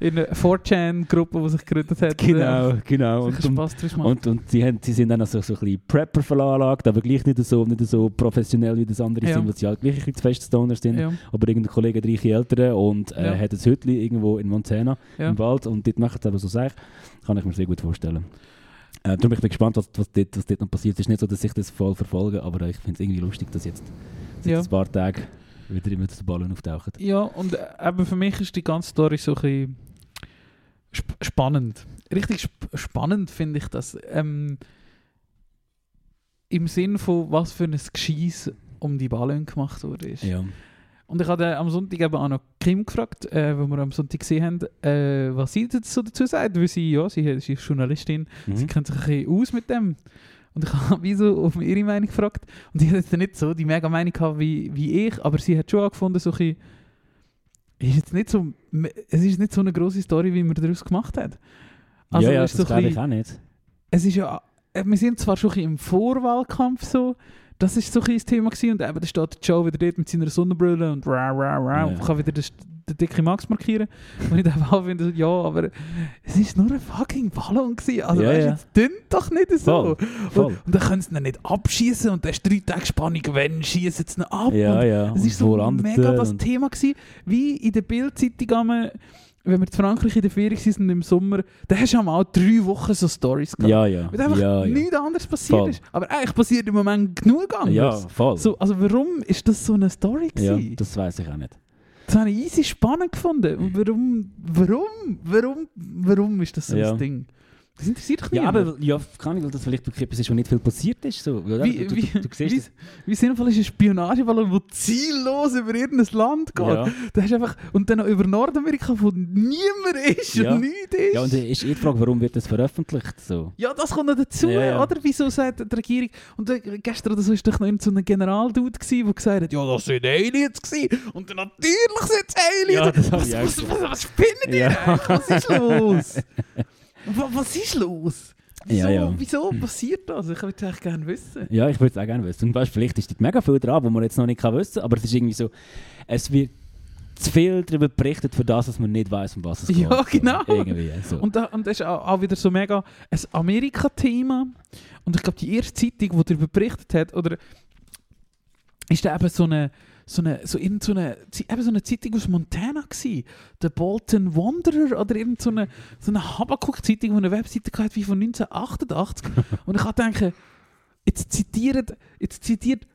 einer 4chan-Gruppe, die sich gegründet hat. Genau, genau. Und, Und, und, und, sie, haben, sie sind dann also so ein bisschen Prepper veranlagt, aber gleich nicht so, nicht so professionell wie das andere Ja. sind, weil sie halt gleich ein bisschen zu fest Stoners sind. ja, Aber irgendein Kollege hat reiche Eltern und äh, Ja. hat ein Hütchen irgendwo in Montana im Wald und dort machen sie aber so Sachen. Kann ich mir sehr gut vorstellen. Äh, darum bin ich gespannt, was, was, dort, was dort noch passiert. Es ist nicht so, dass ich das voll verfolge, aber ich finde es irgendwie lustig, dass jetzt seit Ja. ein paar Tagen wieder immer die Ballen auftauchen. Ja, und äh, eben für mich ist die ganze Story so ein bisschen sp spannend. Richtig sp spannend finde ich das. Ähm, Im Sinn von, was für ein Gescheiss um die Ballon gemacht wurde. Ja. Und ich habe am Sonntag eben auch noch Kim gefragt, äh, wo wir am Sonntag gesehen haben, äh, was sie dazu, dazu sagt. Weil sie, ja, sie, sie ist Journalistin, sie Mhm. kennt sich ein bisschen aus mit dem. Und ich habe wie so um ihre Meinung gefragt. Und sie hat jetzt nicht so die mega Meinung gehabt wie, wie ich, aber sie hat schon angefunden, so ein ist jetzt nicht so, es ist nicht so eine grosse Story, wie man daraus gemacht hat. Also ja, ja, ist das so glaube ich auch nicht. es ist ja, wir sind zwar schon ein im Vorwahlkampf so, das ist so ein Thema gewesen, und eben da steht Joe wieder dort mit seiner Sonnenbrille und rah, rah, rah, und kann wieder den, den dicken Max markieren. Und ich auch finde, ja, aber es ist nur ein fucking Ballon gewesen. Also Ja, weißt, ja. jetzt dünnt doch nicht so. Voll, voll. Und, und dann können sie ihn nicht abschießen und dann ist drei Tage Spannung, wenn schießen sie ihn ab. Ja, und ja. es ist so mega das Thema gewesen, wie in der Bildzeitung wenn wir in Frankreich in der Ferien waren im Sommer, da hast du einmal auch drei Wochen so Stories gehabt. Ja, ja. Weil einfach ja, ja. nichts anderes passiert Voll. ist. Aber eigentlich passiert im Moment genug anderes. ja, voll. So, also warum ist das so eine Story ja, gewesen? das weiß ich auch nicht. das habe ich easy spannend gefunden. Und warum, warum, warum, warum ist das so Ja. ein Ding? Das interessiert dich Ja, niemand. aber ja, kann ich, weil das vielleicht etwas ist, wo nicht viel passiert ist. So. Oder? Wie, du, wie, du, du, du wie, das. wie sinnvoll ist ein Spionageballon, der ziellos über irgendein Land geht? Ja. Da hast du einfach, und dann noch über Nordamerika, wo niemand ist Ja. und nichts ist. ja, und dann ist eh die Frage, warum wird das veröffentlicht? So. Ja, das kommt noch dazu, Ja, ja. oder? Wieso sagt die Regierung... Und äh, gestern oder so ist doch noch so ein Generaldude der gesagt hat, ja, das sind Aliens gewesen. Und dann natürlich sind es Aliens. Ja, das was, was, gesehen. was, was spinnt ihr Ja. Was ist los? Wa- was ist los? Wieso, Ja, ja. wieso passiert das? Ich würde es eigentlich gerne wissen. Ja, ich würde es auch gerne wissen. Und weißt, vielleicht ist mega viel dran, wo man jetzt noch nicht kann wissen kann, aber es ist irgendwie so, es wird zu viel darüber berichtet, für das, dass man nicht weiß, um was es geht. Ja, genau. Irgendwie, so. Und, da, und das ist auch, auch wieder so mega ein Amerika-Thema. Und ich glaube, die erste Zeitung, die darüber berichtet hat, oder ist da eben so eine, so eine, so irgend so eine, eben so eine Zeitung aus Montana gsi, der Bolton Wanderer oder irgend so eine, so eine Habakuk-Zeitung, die eine Webseite hatte wie von 1988. und ich gedacht, jetzt zitiert, jetzt zitiert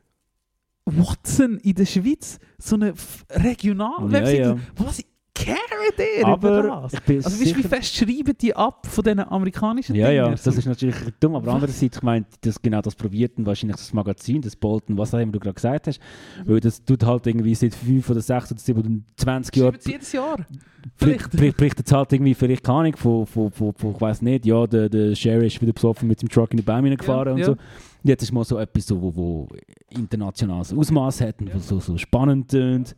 Watson in der Schweiz so eine F- Regional-Webseite. Ja, ja. Was care über aber das? ich bin Also weißt, wie fest schreiben die ab von diesen amerikanischen ja, ja, Dingern? das ist natürlich dumm, aber Was? andererseits, ich meine, das, genau das probiert und wahrscheinlich das Magazin, das Bolton, was auch immer du gerade gesagt hast, weil das tut halt irgendwie seit 5 oder 6 oder 7 oder 20 Jahren jedes Jahr. Vielleicht. berichtet es halt irgendwie vielleicht keine Ahnung von, von, von, von ich weiß nicht, ja, der, der Sherry ist wieder besoffen mit dem Truck in den Baum gefahren Ja, und ja. so. Jetzt ist mal so etwas, so, wo, wo internationales Ausmaß hat und Ja. so, so spannend tönt.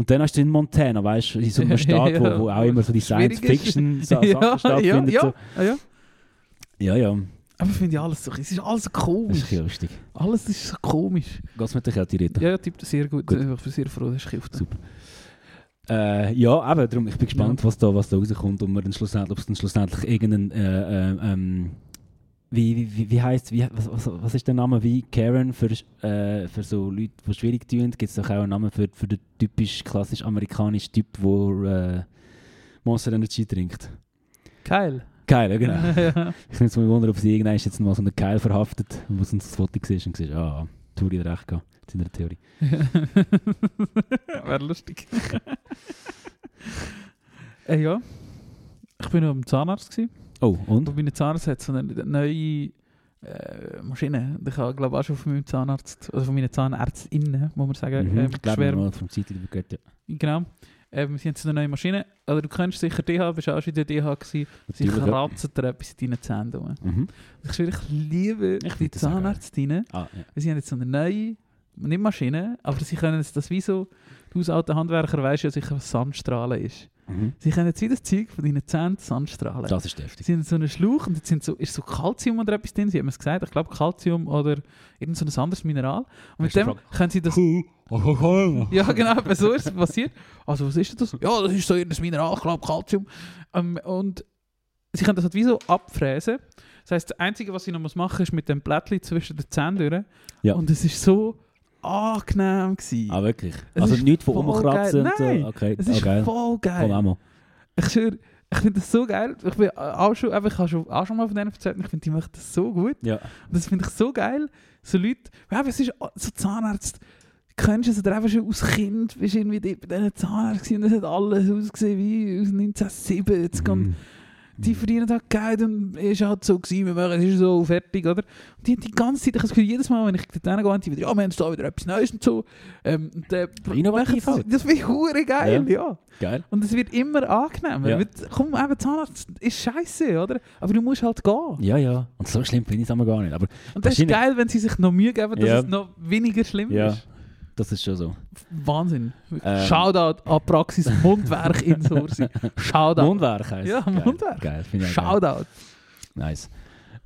Und dann hast du in Montana, weißt du, in so einem Staat, Ja, wo, wo auch immer so die ist. Science-Fiction-Sachen ja, stattfinden. ja, So. ja, ja. Ja. Aber finde ich alles so, es ist alles so Das ist komisch. ein bisschen lustig. Alles ist so komisch. Geht's mit der Kälte, Rita? Ja, ja, Typ, sehr gut. Gut. Ich bin sehr froh, dass ich gekauft. Super. Äh, ja, eben, darum, ich bin gespannt, was, da, was da rauskommt und man dann schlussendlich, ob es dann schlussendlich irgendeinen, äh, äh, ähm, wie, wie, wie, wie heisst, wie, was, was, was ist der Name, wie Karen für, äh, für so Leute, die schwierig tun, gibt es doch auch einen Namen für, für den typisch klassisch amerikanischen Typ, der äh, Monster Energy trinkt. Geil. Geil, ja, genau. ja. Ich nehme mich wunder, ob sie irgendwann jetzt mal so einen Keil verhaftet, wo sie das Foto gesehen und gesagt ah, Turi hat recht gehabt, in seiner Theorie. Wäre lustig. äh, ja. Ich bin noch am Zahnarzt. Gewesen. Oh, und? Und mein Zahnarzt hat so eine neue äh, Maschine. Ich habe, glaube ich, auch schon von meinem Zahnarzt, also von meinen Zahnärztinnen, muss man sagen, Mhm, ähm, geschwärmt. vom Zeitlich gehört, ja. Genau. Ähm, sie haben so eine neue Maschine. Oder du kennst sicher DH, bist auch schon in der DH gewesen. Sie kratzen dir etwas in deinen Zähnen. Mhm. Ich schwöre, ich liebe Ich die das. Zahnärztinnen. Ah, ja. Sie haben jetzt so eine neue, nicht Maschine, aber sie können jetzt das wie so, du als alter Handwerker weißt ja sicher, was Sandstrahlen ist. Mhm. Sie können jetzt wie das Zeug von deinen Zähnen Sandstrahlen. Das ist deftig. Sie haben so einen Schlauch und jetzt sind so, ist so Calcium oder etwas drin, sie haben es gesagt, ich glaube Calcium oder irgend so ein anderes Mineral. Und mit Hast dem können sie das... Ja, genau, so ist es passiert. Also, was ist das? Ja, das ist so irgendein Mineral, ich glaube Calcium. Ähm, und sie können das halt wie so abfräsen. Das heisst, das Einzige, was sie noch machen muss, ist mit dem Blättchen zwischen den Zähnen durch. Ja. Und es ist so angenehm gewesen. Ah, wirklich? Es also nichts von umkratzen? Nein, Okay, es ist geil. voll geil. Voll. Ich schwöre, ich finde das so geil. Ich bin auch schon, ich habe schon, auch schon mal von denen erzählt und ich finde, die machen das so gut. Ja. Und das finde ich so geil. So Leute, ja, es ist so Zahnarzt, kennst du es oder einfach schon als Kind, bist irgendwie bei diesen Zahnarzt und es hat alles ausgesehen wie aus 1970 und Mhm. Die verdienen halt Geld und ist halt so gewesen, wir machen, es ist so fertig, oder? Und die haben die ganze Zeit, ich habe das Gefühl, jedes Mal, wenn ich dort hingehe, haben die wieder, ja, wir haben da wieder etwas Neues und so. Ähm, und, äh, Innovativ halt. Das finde ich hure geil, ja. Geil. Und es wird immer angenehmer. Ja. Komm, eben Zahnarzt ist scheiße, oder? Aber du musst halt gehen. Ja, ja. Und so schlimm finde ich es aber gar nicht. Aber Und das ist geil, wenn sie sich noch Mühe geben, dass Ja. es noch weniger schlimm Ja. ist. Das ist schon so. Wahnsinn. Ähm. Shoutout an Praxis Mundwerk in Sursi. Shoutout. Mundwerk heisst Ja. Mundwerk. Geil, finde ich geil. Shoutout. Nice.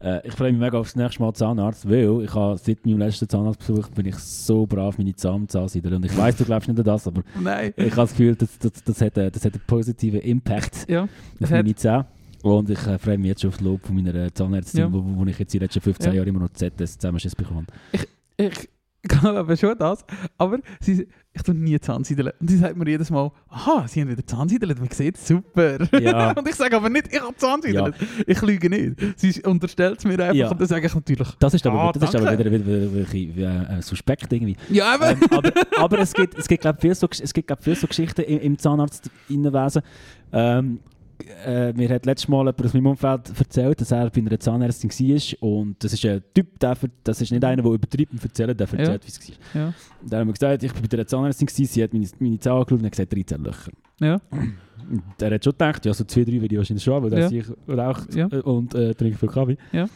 Äh, ich freue mich mega aufs nächste Mal Zahnarzt, weil ich habe seit meinem letzten Zahnarztbesuch bin ich so brav meine Zahn zahnseidel. Und ich weiß, du glaubst nicht an das, aber Nein. ich habe das Gefühl, das, das, das, hat, äh, das hat einen positiven Impact Ja, auf Es hat- meine Zähne. Und ich äh, freue mich jetzt schon auf das Lob von meiner Zahnärztin, Ja. wo, wo ich jetzt die letzten 15 Ja. Jahre immer noch ZS zusammenschiss bekomme. ich glaube aber schon das. Aber sie, ich tue nie Zahnseideln. Und sie sagt mir jedes Mal, aha, sie haben wieder Zahnseideln, man sieht super. Ja. und ich sage aber nicht, ich habe Zahnseideln. Ich lüge nicht. Sie unterstellt es mir einfach Ja. und dann sage ich natürlich, Das ist aber, Ah, das ist aber danke. wieder, wieder, wieder, wieder äh, suspekt irgendwie. ja, ähm, eben. aber, aber es gibt, es gibt glaube viel so, es gibt, glaub, viel so Geschichten im, im Zahnarztinnenwesen. Ähm, äh, mir hat letztes Mal jemand aus meinem Umfeld erzählt, dass er bei einer Zahnärztin war und das ist ein Typ, der, das ist nicht einer, der übertreibt und erzählt, der erzählt, Ja. wie es war. ja. Und dann haben wir gesagt, ich bin bei der Zahnärztin, gewesen, sie hat meine, meine Zähne angeschaut und hat gesagt, 13 Löcher. ja. Und er hat schon gedacht, ja, so zwei, drei würde ich wahrscheinlich schon, haben, weil Ja. sich raucht Ja. und äh, trinkt viel Kaffee. Ja.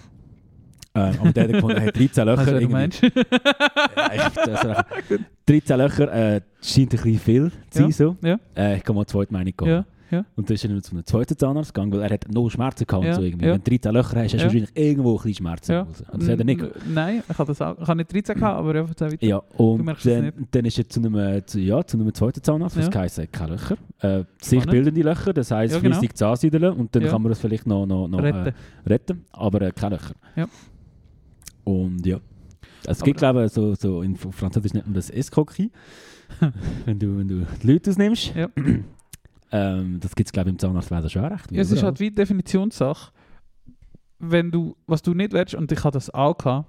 Ähm, aber der hat gefunden, hat 13 Löcher. Weißt du, irgendwie. meinst? Ja, ich, das, 13 Löcher äh, scheint ein bisschen viel zu sein. So. Äh, ich kann mal zweite Meinung gehen. Ja. Und dann ist er zu einem zweiten Zahnarzt gegangen, weil er hat noch Schmerzen gehabt. Ja, so irgendwie. ja. Wenn du 13 Löcher hast, hast du wahrscheinlich irgendwo ein bisschen Schmerzen. Ja. Und das hat er nicht. Nein, ich habe das auch. Ich habe nicht 13 gehabt, aber einfach weiter. Ja, und dann, dann ist er zu einem, äh, zu, ja, zu einem zweiten Zahnarzt, was Ja. heisst, keine Löcher. Äh, sich bildende Löcher, das heisst Ja, genau. flüssig Zahnseideln und dann kann man das vielleicht noch, noch, noch Retten. Äh, retten, aber äh, keine Löcher. Ja. Und ja. Es gibt, glaube ich, so, so in Französisch nennt man das Escroquerie. wenn, du, wenn du die Leute ausnimmst. Ja. ähm, das gibt es, glaube ich, im Zahnarztwesen schon recht. Ja, es ist halt wie Definitionssache, wenn du, was du nicht willst, und ich hatte das auch gehabt,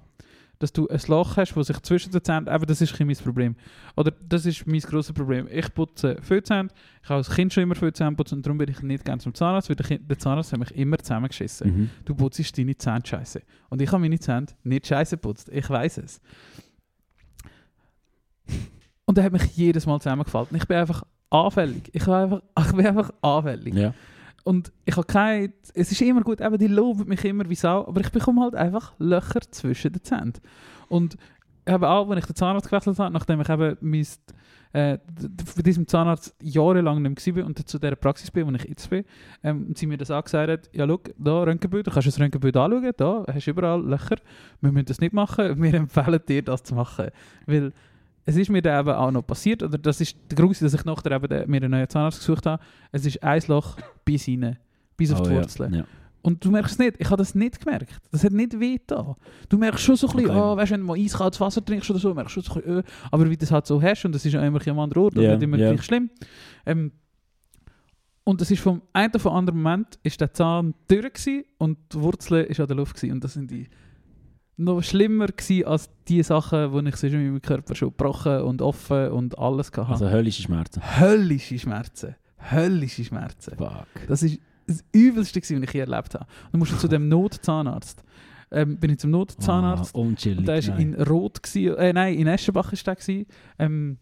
dass du ein Loch hast, das sich zwischen den Zähnen, aber das ist kein mein Problem. Oder das ist mein grosses Problem. Ich putze viel Zähne, ich habe als Kind schon immer viel Zähne putzt und darum bin ich nicht gerne zum Zahnarzt, weil der, Zahnarzt hat mich immer zusammengeschissen. Mhm. Du putzt deine Zähne scheiße. Und ich habe meine Zähne nicht scheiße geputzt. Ich weiß es. Und er hat mich jedes Mal zusammengefallen. Ich bin einfach anfällig. Ich, bin einfach, ich bin einfach anfällig. Ja. Und ich habe keine. Es ist immer gut, eben, die loben mich immer wie Sau, aber ich bekomme halt einfach Löcher zwischen den Zähnen. Und habe auch, wenn ich den Zahnarzt gewechselt habe, nachdem ich eben mein, äh, bei diesem Zahnarzt jahrelang nicht mehr war und zu dieser Praxis bin, wo ich jetzt bin, ähm, sie mir das angesagt hat, ja schau, da Röntgenbild, du kannst das Röntgenbild anschauen, da hast du überall Löcher, wir müssen das nicht machen, wir empfehlen dir, das zu machen. Weil es ist mir dann eben auch noch passiert, oder das ist der Grund, dass ich nachher eben den- mir einen neuen Zahnarzt gesucht habe, es ist ein Loch bis rein, bis auf Oh, die ja. Wurzeln. Ja. Und du merkst es nicht. Ich habe das nicht gemerkt. Das hat nicht weh da. Du merkst schon so ein bisschen, Okay. oh, weißt, wenn du mal eiskaltes Wasser trinkst oder so, merkst du schon so ein bisschen, äh, aber wie das halt so hast, und das ist ja immer ein anderer Ort Ja, nicht immer ja. gleich schlimm. Ähm, und es ist vom einen auf den anderen Moment ist der Zahn durch und die Wurzel ist an der Luft gewesen. Und das sind die noch schlimmer gewesen als die Sachen, die ich sonst in meinem Körper schon gebrochen und offen und alles hatte. Also höllische Schmerzen. höllische Schmerzen. Höllische Schmerzen. Fuck. Das ist das Übelste, was ich je erlebt habe. Und dann musst du zu dem Notzahnarzt. Ähm, bin ich zum Notzahnarzt. Ah, unchillig. und der war in Rot, gewesen, äh, nein, in Eschenbach war der. gewesen. Ähm,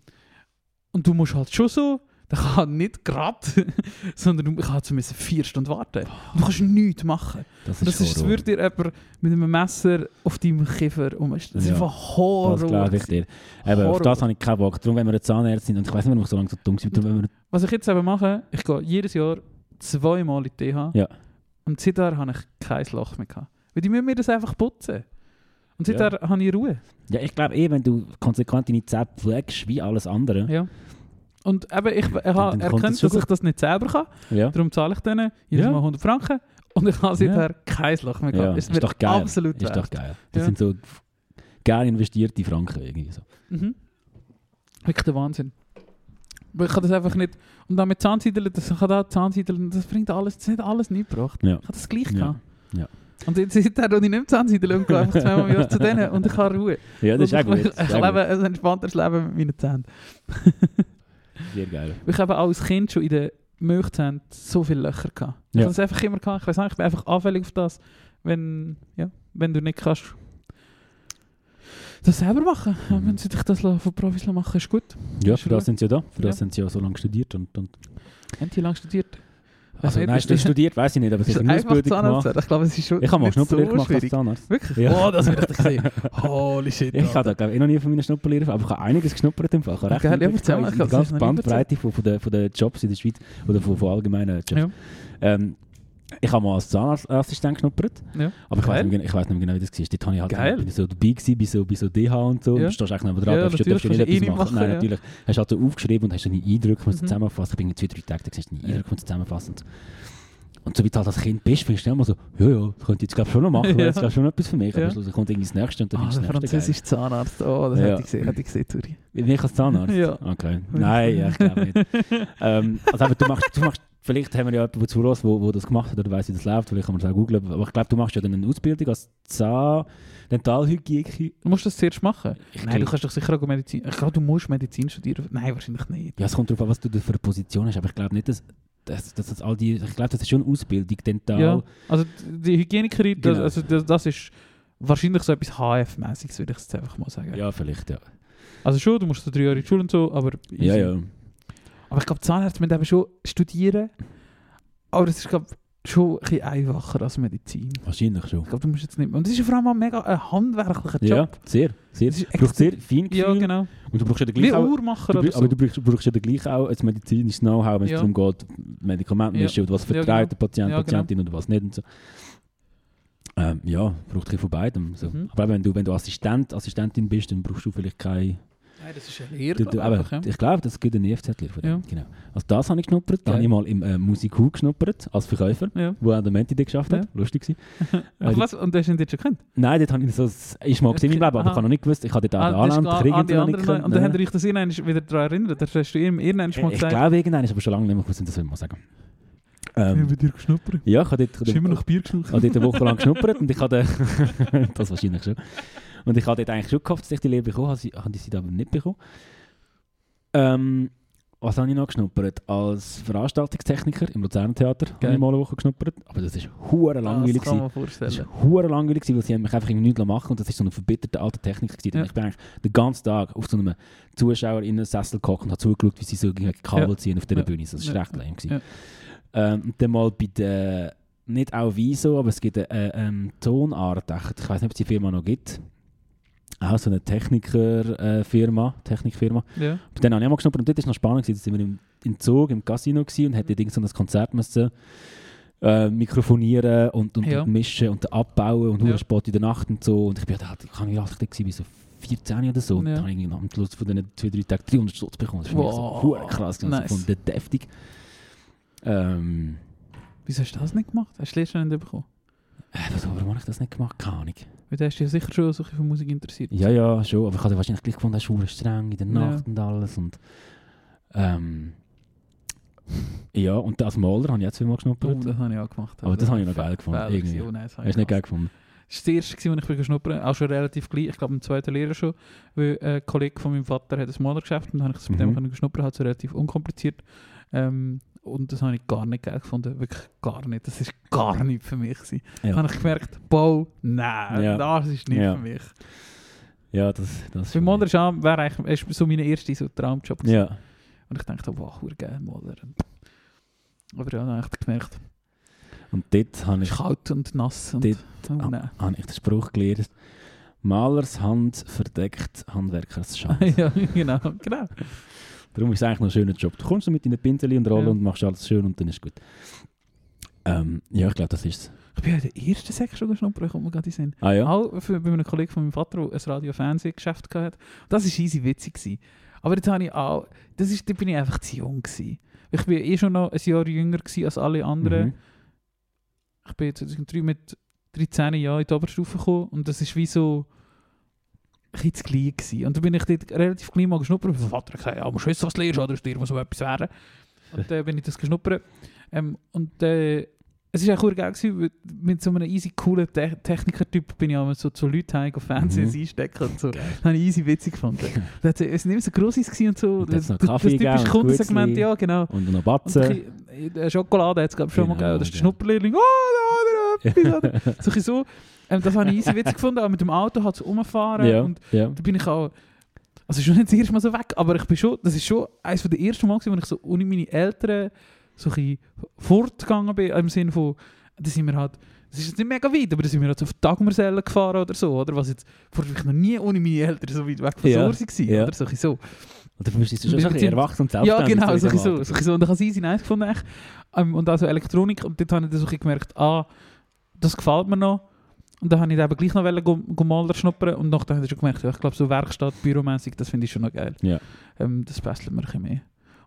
und du musst halt schon so, der kann nicht gerade, sondern du ich müssen vier Stunden warten. Du kannst nichts machen. Das ist, das ist, würde dir jemand mit einem Messer auf deinem Kiefer um. Das ist Ja, einfach Horror. Das glaube ich dir. Eben, auf das habe ich keinen Bock. Darum, wenn wir eine Zahnärztin sind, und ich weiß nicht, warum ich so lange so dumm wenn wir Was ich jetzt eben mache, ich gehe jedes Jahr zweimal in die TH. Ja. Und seither habe ich kein Loch mehr gehabt. Weil die müssen mir das einfach putzen. Und Ja. seither habe ich Ruhe. Ja, ich glaube eh, wenn du konsequent deine Zähne pflegst, wie alles andere. Ja. Und eben, ich, ich erkannt, es schon dass ich das nicht selber kann. Ja. Darum zahle ich denen jedes Ja. Mal 100 Franken. Und ich habe seither kein Loch mehr Ja, gehabt. Es ist wird doch geil. absolut Ist wert. doch geil. Das Ja. sind so gerne investierte Franken irgendwie so. Mhm. Wirklich der Wahnsinn. Aber ich kann das einfach nicht... Und dann mit Zahnsiedeln, das ich da Zahnsiedeln, das bringt alles, das hat alles nicht gebracht. Ja. Ich habe das gleich Ja. gehabt. Ja. Und jetzt seither tue ich nicht mehr Zahnsiedeln und gehe einfach zweimal im Jahr zu denen und ich habe Ruhe. Ja, das ist auch Und gut. ich, ich ist lebe ein entspannteres Leben mit meinen Zähnen. Sehr geil. Ich habe auch als Kind schon in den Milchzähnen so viele Löcher gehabt. Ich Ja. habe das einfach immer gehabt. Ich weiß nicht, ich bin einfach anfällig auf das, wenn, ja, wenn du nicht kannst das selber machen. Mhm. Wenn sie dich das von Profis machen, ist gut. Ja, für das sind sie ja da. Für das Ja. sind sie ja so lange studiert. Und, und Haben die lange studiert? Also, nicht, nein, das- studiert weiß ich nicht, aber sie Ist eine Ausbildung gemacht. Ich glaube, es ist schon Ich habe mal Schnupperlehre so gemacht als. Zahnarzt. Wirklich? Ja. Oh, das will ich sehen. Holy shit. Ich habe da glaube ich noch nie von meiner Schnupperlehre, aber ich habe einiges geschnuppert im Fall. Ich habe recht ja, erzähl ich Die ganze Bandbreite von, von, den Jobs in der Schweiz oder von, von allgemeinen Jobs. Ja. Ähm, ich habe mal als Zahnarztassistent geschnuppert, Ja. aber ich weiß Geil. nicht, ich weiß nicht mehr genau, wie das war. Dort habe ich halt Geil. bin so dabei gewesen, bei so, bei so DH und so. Ja. Du stehst echt neben dran, Ja, darfst, du- darfst du natürlich, nicht eh etwas machen. machen, Nein, ja. natürlich. Hast halt so aufgeschrieben und hast deine Eindrücke Mhm. zusammenfassen. Ich bin zwei, drei Tage, da hast du deine Ja. Eindrücke zusammenfassen. Und, so wie du halt als Kind bist, findest du immer so, ja, ja, das könnte ich jetzt glaube schon noch machen, Ja. ja. das ist schon etwas für mich. Ja. Aber schlussendlich kommt irgendwie das Nächste und dann Ah, findest du das Nächste geil. französische Zahnarzt. Oh, das Ja. hätte ich gesehen, hätte ich gesehen, Turi. Mich als Zahnarzt? Ja. Okay. Nein, ja, ich glaube nicht. ähm, also aber du machst, du machst, vielleicht haben wir ja jemanden, der zuhört, wo, wo das gemacht hat oder weiss, wie das läuft, vielleicht kann man es auch googeln, aber ich glaube, du machst ja dann eine Ausbildung als Zahn Dentalhygieniker. Du musst das zuerst machen. Ich Nein, du glaub- kannst doch sicher auch Medizin. Ich glaube, du musst Medizin studieren. Nein, wahrscheinlich nicht. Ja, es kommt darauf an, was du für eine Position hast, aber ich glaube nicht, dass, dass, dass das all die, ich glaube, das ist schon eine Ausbildung, Dental. Ja. Also die Hygienikerin, das, Genau. also das, das ist wahrscheinlich so etwas HF-mäßiges, würde ich jetzt einfach mal sagen. Ja, vielleicht, ja. Also schon, du musst so drei Jahre in die Schule und so, aber easy. Ja, ja. Aber ich glaube, Zahnärzte müssen eben schon studieren. Aber das ist, glaube ich, schon ein bisschen einfacher als Medizin. Wahrscheinlich schon. Ich glaube, du musst jetzt nicht mehr. Und das ist vor allem auch mega ein handwerklicher Ja, Job. sehr, sehr. Ist Du brauchst sehr fein Ja, genau. Und du brauchst ja den auch, Uhrmacher du, brauchst- so. aber du brauchst, brauchst ja gleich auch ein medizinisches Know-how, wenn es Ja. darum geht, Medikamente Ja. mischen und was Ja, vertreibt genau. der Patient, Ja, genau. Patientin und was nicht und so. Ähm, ja, braucht ein von beidem. So. Mhm. Aber wenn du, wenn du Assistent, Assistentin bist, dann brauchst du vielleicht keine... Nein, das ist aber ich, ja. ich glaube, das gibt eine EFZ-Lehre von dem. Ja. Genau. Also das habe ich geschnuppert. Da habe ich mal im äh, Musik geschnuppert, als Verkäufer, Ja. wo an der Menti geschafft hat. Lustig gewesen. Ach, was? Und du hast ihn dort schon gekannt? Nein, dort habe ich so... Das ist mal gesehen in meinem Leben, aber ich habe noch nicht gewusst. Ich habe dort auch den Ah, ist Anland die noch nicht können. Und dann habt ihr euch das irgendwann wieder daran erinnert. Das hast du ihm irgendwann mal Ich gesagt. glaube, irgendwann ist aber schon lange nicht mehr gewusst, das will ich mal sagen. Ich Ähm, habe dir geschnuppert. ja, ich habe dort, immer noch Bier geschnuppert? ich habe dort eine Woche lang geschnuppert und ich habe das wahrscheinlich schon. Und ich habe dort eigentlich schon gehofft, dass ich die Lehre bekommen habe, habe sie aber nicht bekommen. Ähm, was habe ich noch geschnuppert? Als Veranstaltungstechniker im Luzerner Theater habe Geil. ich mal eine Woche geschnuppert. Aber das ist hure langweilig. Das kann man vorstellen. Das war hure langweilig, weil sie haben mich einfach nichts machen und das ist so eine verbitterte alte Technik. Gewesen. Ja. Ich bin eigentlich den ganzen Tag auf so einem Zuschauer in einem Sessel gehockt und habe zugeschaut, wie sie so gegen Kabel Ja. ziehen auf dieser Ja. Bühne. Das war Ja. recht lame. gewesen. Ja. Ähm, dann mal bei der, nicht auch Wieso, aber es gibt eine äh, ähm, Tonart, ich weiß nicht, ob es die Firma noch gibt. Auch so eine Techniker-Firma, Technikfirma. Ja. Bei denen habe ich auch mal geschnuppert und dort war es noch spannend, gewesen. da sind wir im, im Zug, im Casino gewesen und hätten irgend so ein Konzert müssen, äh, mikrofonieren und, und, Ja. und mischen und abbauen und Ja. Sport in der Nacht und so. Und ich bin da, ich kann nicht war, wie so 14 oder so. Und Ja. dann habe ich am Schluss von diesen zwei, drei Tagen 300 Stutz bekommen. Das ist wow. so krass. gewesen. Nice. Also von der deftig. Ähm, Wieso hast du das nicht gemacht? Hast du nicht bekommen? äh, warum habe ich das nicht gemacht? Keine Ahnung. Weil du hast dich ja sicher schon so für Musik interessiert. Ja, ja, schon. Aber ich habe wahrscheinlich gleich gefunden, das ist verdammt streng in der Ja. Nacht und alles. Und, ähm, ja, und als Maler habe ich jetzt zweimal Oh, geschnuppert. das habe ich auch gemacht. Aber das habe ich noch geil gefunden, irgendwie. Oh, nein, das habe ich nicht geil gefunden? Das war das erste, als ich bin schnuppern Auch schon relativ gleich. Ich glaube, im zweiten Lehrer schon. Weil ein Kollege von meinem Vater hat ein Malergeschäft und dann habe ich es mit Mhm. dem können schnuppern. Halt so relativ unkompliziert. Ähm, und das habe ich gar nicht geil gefunden. Wirklich gar nicht. Das ist gar nicht für mich. Gewesen. Ja. Habe ich gemerkt, Bau, nein, Ja. das ist nicht Ja. für mich. Ja, das, das Für auch- wäre eigentlich so mein erster so Traumjob gewesen. Ja, Und ich dachte, wow, geil, Maler. Aber ja, dann habe ich gemerkt, und dort habe ich, kalt und nass. Und, Dort- oh, habe ich den Spruch gelernt. Malers Hand verdeckt Handwerkers Chance. ja, genau, genau. Darum ist es eigentlich noch ein schöner Job. Du kommst mit deinen Pinsel und Rollen Ja. und machst alles schön und dann ist gut. Ähm, ja, ich glaube, das ist es. Ich bin ja der erste Sek schon geschnuppert, kommt mir gerade in den Sinn. Ah ja? Auch für, bei einem Kollegen von meinem Vater, der ein Radio-Fernsehgeschäft hatte. Das war easy witzig. Gewesen. Aber jetzt habe ich auch, das ist, da bin ich einfach zu jung gewesen. Ich bin eh schon noch ein Jahr jünger gewesen als alle anderen. Mhm. Ich bin 2003 mit 13 Jahren in die Oberstufe gekommen und das ist wie so bisschen klein gewesen. Und dann bin ich dort relativ klein mal geschnuppert mein Vater hat gesagt, ja, musst du wissen, was du lernst, oder dir muss so etwas werden. Und dann bin ich das geschnuppert. Ähm, und äh, es war auch geil, gewesen, mit so einem easy coolen Te Techniker-Typ bin ich auch so zu Leuten heim auf Fernsehen Mhm. einstecken und so. Geil. Das habe ich easy witzig gefunden. Da hat- Es waren nicht so gewesen und so. Und hat's noch das, Kaffee das typische gegeben und Kundensegment, ja genau. Und noch Und Batzen. bisschen, äh, Schokolade hat es glaube ich schon mal Genau, gegeben. Das ist der. Schnupperlehrling. Oh, da hat er etwas. oder? so, so. Ähm, das habe ich easy witzig gefunden. Auch mit dem Auto hat es rumfahren. ja, Und ja. da bin ich auch... Also schon nicht das erste Mal so weg, aber ich bin schon... Das ist schon eines der ersten Mal, wo ich so ohne meine Eltern so ein fortgegangen bin. Im Sinne von... Da sind wir halt... Das ist jetzt nicht mega weit, aber da sind wir halt so auf Dagmarsellen gefahren oder so, oder? Was jetzt vorher noch nie ohne meine Eltern so weit weg von Ja, Sorsi war, ja. oder? So, so. Und dann bist du schon so erwachsen und Ja, selbstständig. genau, so, so, so, so. Und ich habe es easy nice gefunden. echt. Ähm, und also Elektronik. Und dort habe ich dann so gemerkt, ah, das gefällt mir noch. Und dann habe ich dann eben gleich noch wollen, go, go Maler schnuppern. Und nachher habe ich schon gemerkt, ja, ich glaube, so Werkstatt, Büromäßig, das finde ich schon noch geil. Ja. Ähm, das passt mir ein bisschen mehr.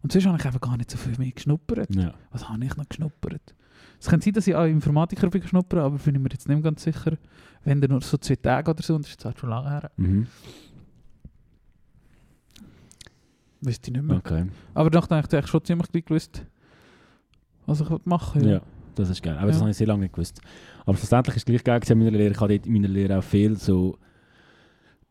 Und sonst habe ich einfach gar nicht so viel mehr geschnuppert. Ja. Was habe ich noch geschnuppert? Es kann sein, dass ich auch Informatiker bin geschnuppert, aber bin ich mir jetzt nicht ganz sicher. Wenn dann nur so zwei Tage oder so, und das ist jetzt schon lange her. Mhm. Wüsste ich nicht mehr. Okay. Aber nachher habe ich eigentlich schon ziemlich gleich gewusst, was ich machen Ja. will. das ist geil. Aber das Ja. habe ich sehr lange nicht gewusst. Aber schlussendlich ist es gleich geil in meiner Lehre. Ich habe dort in meiner Lehre auch viel so...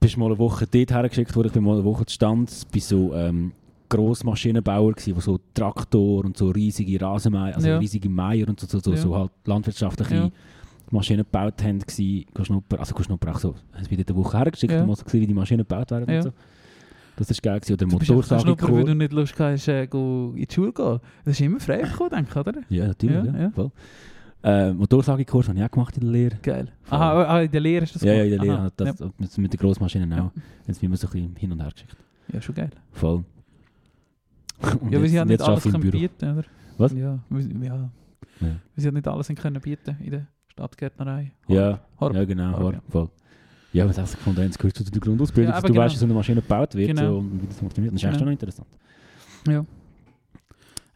Bist mal eine Woche dort hergeschickt worden, ich bin mal eine Woche zu Stand, bei so ähm, Grossmaschinenbauer gewesen, wo so Traktor und so riesige Rasenmäher, also Ja. riesige Meier und so, so, so, Ja. so halt landwirtschaftliche Ja. Maschinen gebaut haben, gsi, schnuppern. Also schnuppern auch so, haben sie dort eine Woche hergeschickt Ja. und mal so gesehen, wie die Maschinen gebaut werden Ja. und so. Das ist geil gewesen. Oder Motorsagekurs. du nicht Lust hast, äh, in die Schule zu gehen. Das ist immer frei bekommen, denke ich, oder? Ja, natürlich, Ja, ja. ja. Voll. Äh, Motorsagekurs habe ich auch gemacht in der Lehre. Geil. Voll. Aha, ah, in der Lehre ist das Ja, ja, in der Lehre. Das, mit, mit den Grossmaschinen auch. Ja. Sie mich immer so ein bisschen hin und her geschickt. ja. ja, schon geil. Voll. Und ja, weil sie ja nicht alles ich können bieten, oder? Was? Ja, weil, ja. Ja. sie ja nicht alles können bieten in der Stadtgärtnerei. Ja, Horb. ja, genau. Horb, Horb, ja. voll. Ja, hast du gefunden? Das gehört zu der Grundausbildung, Ja, dass aber du weißt, genau. wie so eine Maschine gebaut wird Genau. und wie das funktioniert. Das ist echt Genau. schon noch interessant. Ja.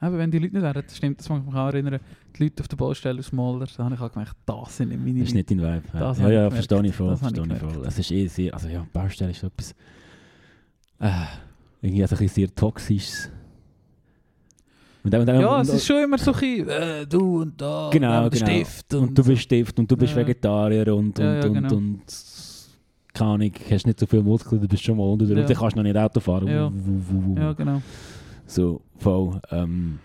Aber wenn die Leute nicht wären, das stimmt, das mag mich auch erinnern, die Leute auf der Baustelle aus Maler, da habe ich auch gemerkt, das sind nicht meine Das ist nicht dein Vibe. Ja, Das ja, ja ich verstehe ich voll. Das ich Verstehe ich gemerkt. voll. Es ist eh sehr, also ja, Baustelle ist so etwas, äh, irgendwie so ein sehr toxisches. Und und Ja, und, es ist schon immer so ein bisschen, äh, du und da, Genau, genau. Stift. und, du bist Stift und du bist Ja. Vegetarier und, und, Ja, ja, und, genau. und keine Ahnung, hast nicht so viel Muskeln, du bist schon mal unter der Ja. und dann kannst du noch nicht Auto fahren. Ja. Ja, genau. So, voll. Ähm,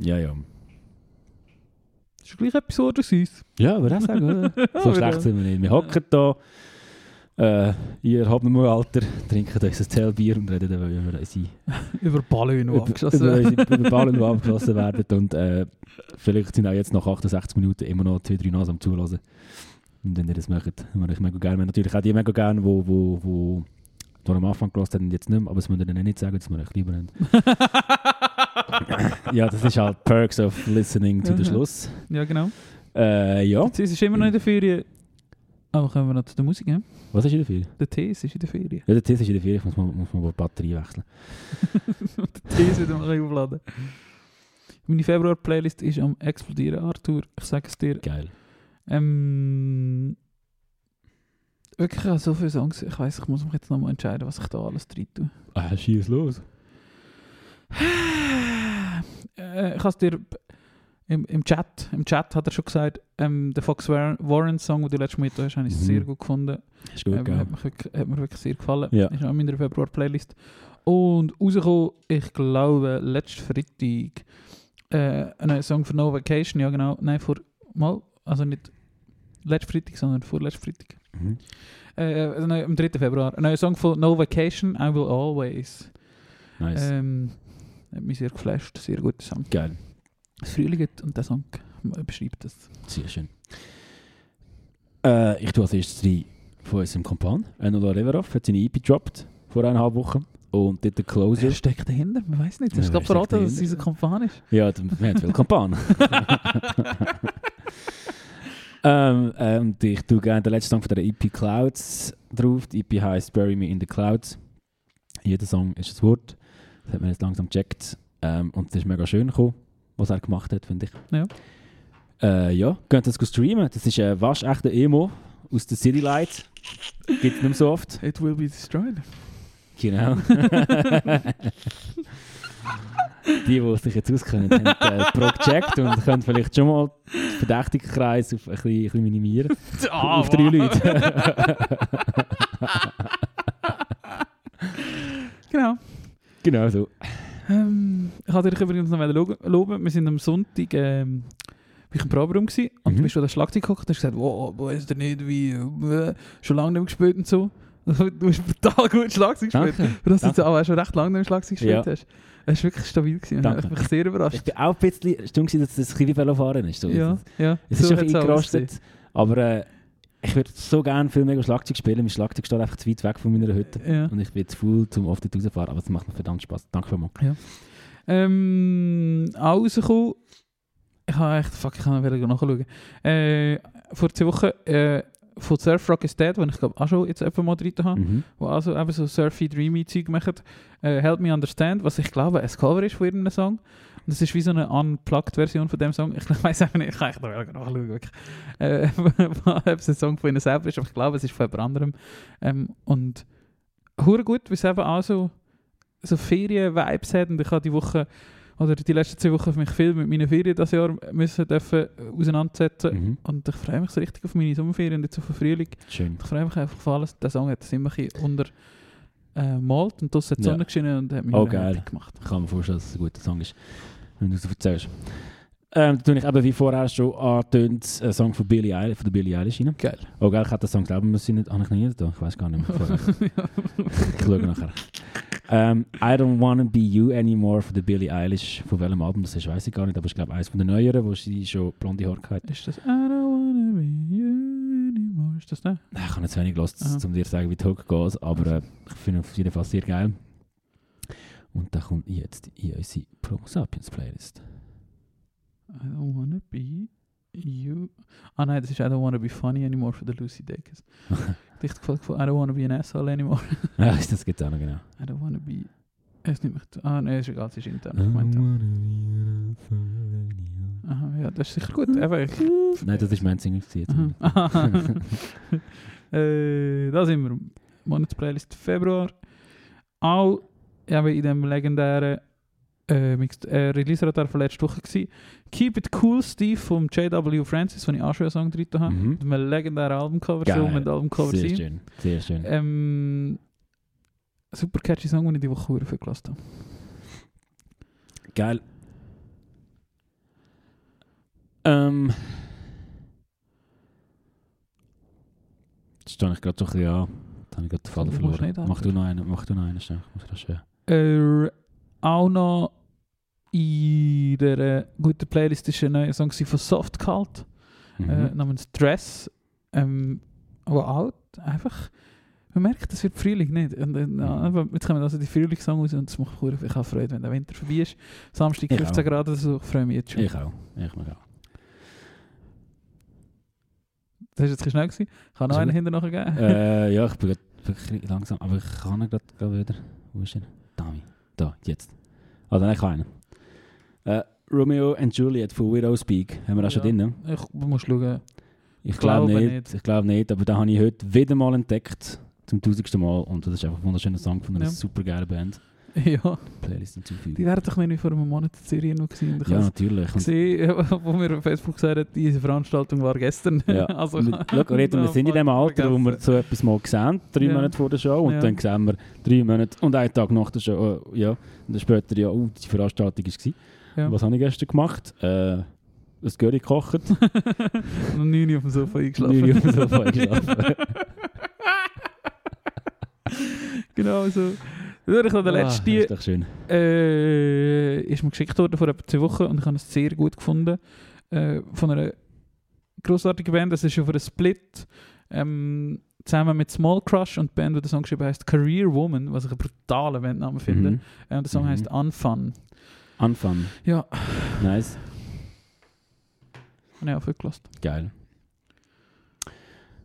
ja, ja. Das ist gleich etwas anderes. Ja, würde ich sagen. so schlecht sind wir nicht. Wir hocken da, äh, ihr habt nur Alter, trinken unser Zellbier und reden dann über unsere, Über Ballon, die über, abgeschossen über, werden. über Ballen, die abgeschossen werden. Und äh, vielleicht sind auch jetzt nach 68 Minuten immer noch zwei, drei Nasen am Zulassen. Und wenn ihr das macht, mache ich mega gerne. Natürlich auch die mega gerne, wo, wo, wo die am Anfang gelassen haben und jetzt nicht mehr, aber das müssen wir dann nicht sagen, dass wir euch lieber haben. ja, das ist halt Perks of Listening to the. Schluss. ja, genau. Äh, ja. Jetzt ist immer noch in der Ferien. Aber kommen wir noch zu der Musik, ja? Was ist in der Ferien? Der Tee ist in der Ferien. Ja, der Test ist in der Ferien, ich muss mal, muss mal die Batterie wechseln. der Tee ist wieder mal aufladen. Meine Februar-Playlist ist am explodieren, Arthur. Ich sage es dir. Geil. Ähm, wirklich, ich habe so viele Songs. Ich weiß, ich muss mich jetzt noch mal entscheiden, was ich da alles drin tue. Ah, schieß los. Äh, ich habe es dir im, im Chat, im Chat hat er schon gesagt, ähm, der Fox War- Warren Song, den du letztes Mal hast, habe ich Mhm. sehr gut gefunden. Ist gut, Ähm, hat, mich wirklich, hat mir wirklich sehr gefallen. Ja. Ist auch in meiner Februar-Playlist. Und rausgekommen, ich glaube, letzten Freitag, äh, ein Song für No Vacation, ja genau, nein, vor, mal, also nicht letzten Freitag, sondern vorletzten Freitag. Mhm. Äh, also nein, am 3. Februar. Ein neuer Song von No Vacation, I Will Always. Nice. Ähm, hat mich sehr geflasht, sehr guter Song. Geil. Es frühlingt und der Song beschreibt das. Sehr schön. Äh, ich tue als erstes drei von unserem Kompan. Enola Reverov hat seine EP gedroppt vor eineinhalb Wochen. Und dort der Closer. Wer steckt dahinter? Man weiß nicht. Du hast wer gerade verraten, dass es unser? Kompan ist. Ja, wir haben viel Kompan. ähm, ähm, ich tue gerne den letzten Song von der EP Clouds drauf. Die EP heisst Bury Me in the Clouds. Jeder Song ist ein Wort. Das hat man jetzt langsam gecheckt. Ähm, und es ist mega schön gekommen, was er gemacht hat, finde ich. Ja. Äh, ja, könnt das streamen. Das ist ein waschechter Emo aus der City Light. Gibt es nicht mehr so oft. It will be destroyed. Genau. die, die sich jetzt auskennen, haben äh, Pro gecheckt und können vielleicht schon mal den verdächtigen Kreis auf ein bisschen, ein bisschen minimieren. Ah, auf drei Leute. genau. genau so. Ähm, ich wollte dich übrigens noch lo- loben. Wir sind am Sonntag ähm, ich im Proberaum gewesen, und Mhm. du bist schon an das Schlagzeug geguckt und hast gesagt, wow, wo ist der nicht wie, äh, schon lange nicht mehr gespielt und so. Du hast brutal gut Schlagzeug gespielt. Danke. Für das du jetzt auch schon recht lange nicht Schlagzeug gespielt Ja. hast. Es war wirklich stabil. Gewesen. Danke. Ich bin sehr überrascht. Ich bin auch ein bisschen stumm, dass das ein bisschen Velofahren ist. So. ja, ja. Es ist so schon eingerostet. Aber äh, ich würde so gerne viel mehr Schlagzeug spielen. Mein Schlagzeug steht einfach zu weit weg von meiner Hütte. Ja. Und ich bin zu faul, um oft rauszufahren. Aber es macht mir verdammt Spaß. Danke vielmals. Ähm, auch rausgekommen. Ich habe echt, fuck, ich kann wieder nachschauen. Äh, vor zwei Wochen äh, von Surf Rock is Dead, wo ich glaube auch schon jetzt etwa mal drin habe, Mhm. wo also eben so surfy, dreamy Zeug machen. Äh, Help Me Understand, was ich glaube ein Cover ist von irgendeinem Song. Das ist wie so eine Unplugged-Version von dem Song. Ich weiß einfach nicht, ich kann echt noch nachschauen. Wirklich. Äh, ob es ein Song von ihnen selber ist, aber ich glaube, es ist von jemand anderem. Ähm, und hure gut, weil es eben auch so, so Ferien-Vibes hat. Und ich habe die Woche, oder die letzten zwei Wochen für mich viel mit meinen Ferien das Jahr müssen dürfen auseinandersetzen. Mhm. Und ich freue mich so richtig auf meine Sommerferien und jetzt auf den Frühling. Schön. Ich freue mich einfach auf alles. Der Song hat es immer ein unter äh, malt und das hat die Ja. Sonne geschienen und hat mich Oh, geil. gemacht. Ich kann mir vorstellen, dass es ein guter Song ist, wenn du so erzählst. Ähm, da tue ich eben, wie vorher schon angetönt, einen Song von, Billie Eilish, von der Billie Eilish rein. Geil. Oh geil, ich habe den Song selber müssen nicht, habe ich noch nie getan. Ich weiß gar nicht mehr. ich schaue nachher. Ähm, I Don't Wanna Be You Anymore von der Billie Eilish. Von welchem Album das ist, weiß ich gar nicht. Aber ich glaube, eines von den neueren, wo sie schon blonde Haare hat. Ist das I don't wanna be you anymore? Ist das der? Ich habe jetzt wenig gehört, Aha. um dir zu sagen, wie die Hook geht. Aber äh, ich finde auf jeden Fall sehr geil. Und da kommt jetzt in unsere Promo Sapiens Playlist. I don't wanna be you. Ah nein, das ist I don't wanna be funny anymore von der Lucy Dacus. Dicht gefällt von I don't wanna be an asshole anymore. ja, das gibt es auch noch, genau. I don't wanna be... Er ist nicht mehr... Ah nein, ist egal, es ist intern. Ich meinte. Aha, ja, das ist sicher gut. Ich, Nein, das ist mein Single. jetzt. Äh, da sind wir. Monatsplaylist Februar. Auch ja, in dem legendären äh, Mixed, äh, Release-Radar von letzter Woche gewesen. Keep It Cool Steve vom J.W. Francis, den ich auch schon einen Song drin habe. Mhm. Mit einem legendären Albumcover, so Geil. mit Albumcover Sehr sein. schön, sehr schön. Ähm, super catchy Song, den ich die Woche viel gelassen habe. Geil. Ähm. Jetzt stehe ich gerade so ein bisschen an. Jetzt habe ich gerade den Faden verloren. Mach du noch einen, mach du noch einen schnell. Ich muss das schön. Äh, auch noch in der guten Playlist ist ein neuer Song von Soft Cult. Mhm. äh, namens Dress. ähm, auch einfach, man merkt, es wird Frühling nicht. Und, dann, aber jetzt kommen also die Frühlingssong raus und es macht mir ich habe Freude, wenn der Winter vorbei ist. Samstag Ich 15 auch. Grad oder so, ich freue mich jetzt schon. Ich auch. Ich mag auch. Das war jetzt schnell. Gewesen. Ich kann noch einen gut. hinter nachher geben. äh, ja, ich bin grad wirklich langsam, aber ich kann ihn gerade wieder. Wo ist er? Da, da jetzt. Also, nein, ich kann einen. Äh, Romeo and Juliet von Widow Speak. Haben wir das schon Ja. drin? Ich muss schauen. Ich glaube Glaube nicht. nicht. Ich glaube nicht, aber den habe ich heute wieder mal entdeckt. Zum tausendsten Mal. Und das ist einfach ein wunderschöner Song von einer Ja. super geilen Band. ja, Playlist hinzufügen. die wären doch nicht vor einem Monat in Serie noch gewesen. Und Ja, natürlich. Und, gesehen, wo mir auf Facebook gesagt hat, diese Veranstaltung war gestern. ja. also, Mit- Schau, Reto, wir sind in dem Alter, wo wir so etwas mal sehen, drei Ja. Monate vor der Show, und Ja. dann sehen wir drei Monate und einen Tag nach der Show, äh, ja, und dann später, ja, oh, die Veranstaltung war. Ja. Was habe ich gestern gemacht? Äh, ein Curry gekocht, noch nie auf dem Sofa eingeschlafen. neun Uhr auf dem Sofa eingeschlafen. genau so. Ich habe den Ah, ist doch schön. äh, ist mir geschickt worden vor etwa zwei Wochen und ich habe es sehr gut gefunden. Äh, von einer grossartigen Band, das ist auf einem Split ähm, zusammen mit Small Crush und die Band, die der Song geschrieben heißt Career Woman, was ich einen brutalen Bandnamen finde. Mhm. Äh, und der Song Mhm. heißt Unfun. Anfang. Ja, Nice. habe ich. Geil.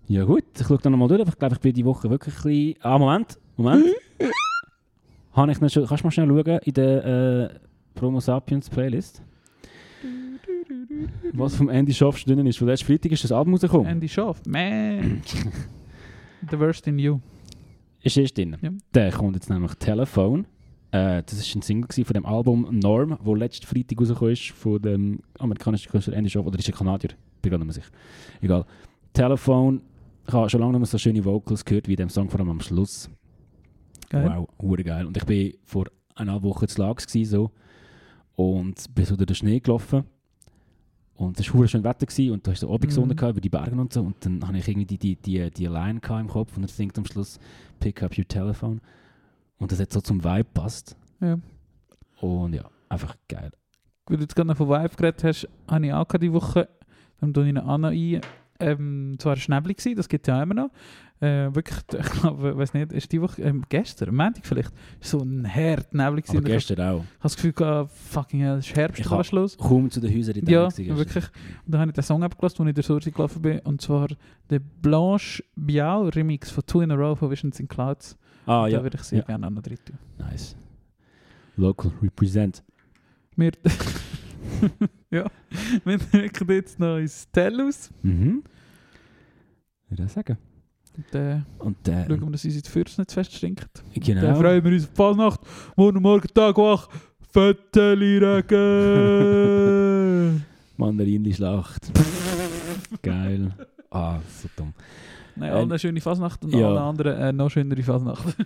Ja gut, ich schaue dann nochmal durch. aber Ich glaube, ich bin die Woche wirklich ein bisschen... Ah, Moment. Moment. Habe ich schon... Kannst du mal schnell schauen in der äh, Promo Sapiens Playlist? Was vom Andy Schaff drin ist. Von letzten Freitag ist das Album rausgekommen. Andy Schaff, man. The Worst in You. Ist erst drin. Ja. Der kommt jetzt nämlich Telephone. Äh, das war ein Single von dem Album Norm, wo letzten Freitag rausgekommen ist von dem amerikanischen Künstler Andy Schaff. Oder ist er Kanadier? Bin gar nicht mehr sicher. Egal. Telephone. Ich habe schon lange nicht mehr so schöne Vocals gehört wie in dem Song, vor allem am Schluss. Geil. Wow, hure geil. Und ich bin vor einer Woche zu Lags gsi so und bin so durch den Schnee gelaufen. Und es war hure schön Wetter gewesen, und da hast du so Abendsonne Mhm. über die Berge und so. Und dann habe ich irgendwie die, die, die, die Line im Kopf und er singt am Schluss Pick up your telephone. Und das hat so zum Vibe passt. Ja. Und ja, einfach geil. Weil du jetzt gerade von Vibe geredet hast, habe ich auch gerade die Woche, dann tue ich noch Anna ein, ähm, zwar Schnäbli gewesen, das gibt es ja immer noch, äh, wirklich, ich glaube, weiß nicht, ist die Woche, ähm, gestern, am Montag vielleicht, so ein hart Nebel gewesen. Aber ich gestern auch. habe das Gefühl gehabt, fucking hell, es ist Herbst, Ich was los? Kaum zu den Häusern in Ja, Dänemark gewesen wirklich. Und dann habe ich den Song abgelassen, wo ich durch Sursi gelaufen bin, und zwar der Blanche Biao Remix von Two in a Row von Visions in Clouds. Ah da ja, würde ich sehr Ja. gerne an der dritten. nice. Local represent. Wir, ja, wir drücken jetzt noch ins Tellus. Mhm. Würde ich sagen. Und äh, Und äh, schauen wir, dass unsere Fürst nicht zu fest stinkt. genau. Dann freuen wir uns auf Fasnacht. Morgen Morgen Tag wach. Föteli regen. Mandarinli-Schlacht. Geil. Ah, so dumm. Nein, allen eine schöne Fasnacht und ja. allen anderen eine noch schönere Fasnacht.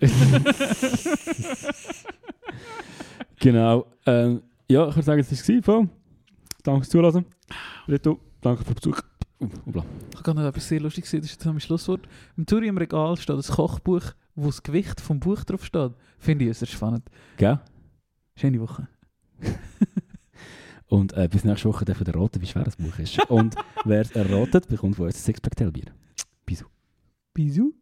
Genau. Ähm, ja, ich würde sagen, das war es. Danke fürs Zuhören. Rito, danke für den Besuch. Uh, hoppla. Ich kann noch etwas sehr lustig sehen, das ist jetzt mein Schlusswort. Im Touri im Regal steht ein Kochbuch, wo das Gewicht vom Buch drauf steht. Finde ich sehr spannend. Gell? Schöne Woche. Und äh, bis nächste Woche dürfen wir erraten, wie schwer das Buch ist. Und wer es erratet, bekommt von uns ein Sixpack Bier. Bisous.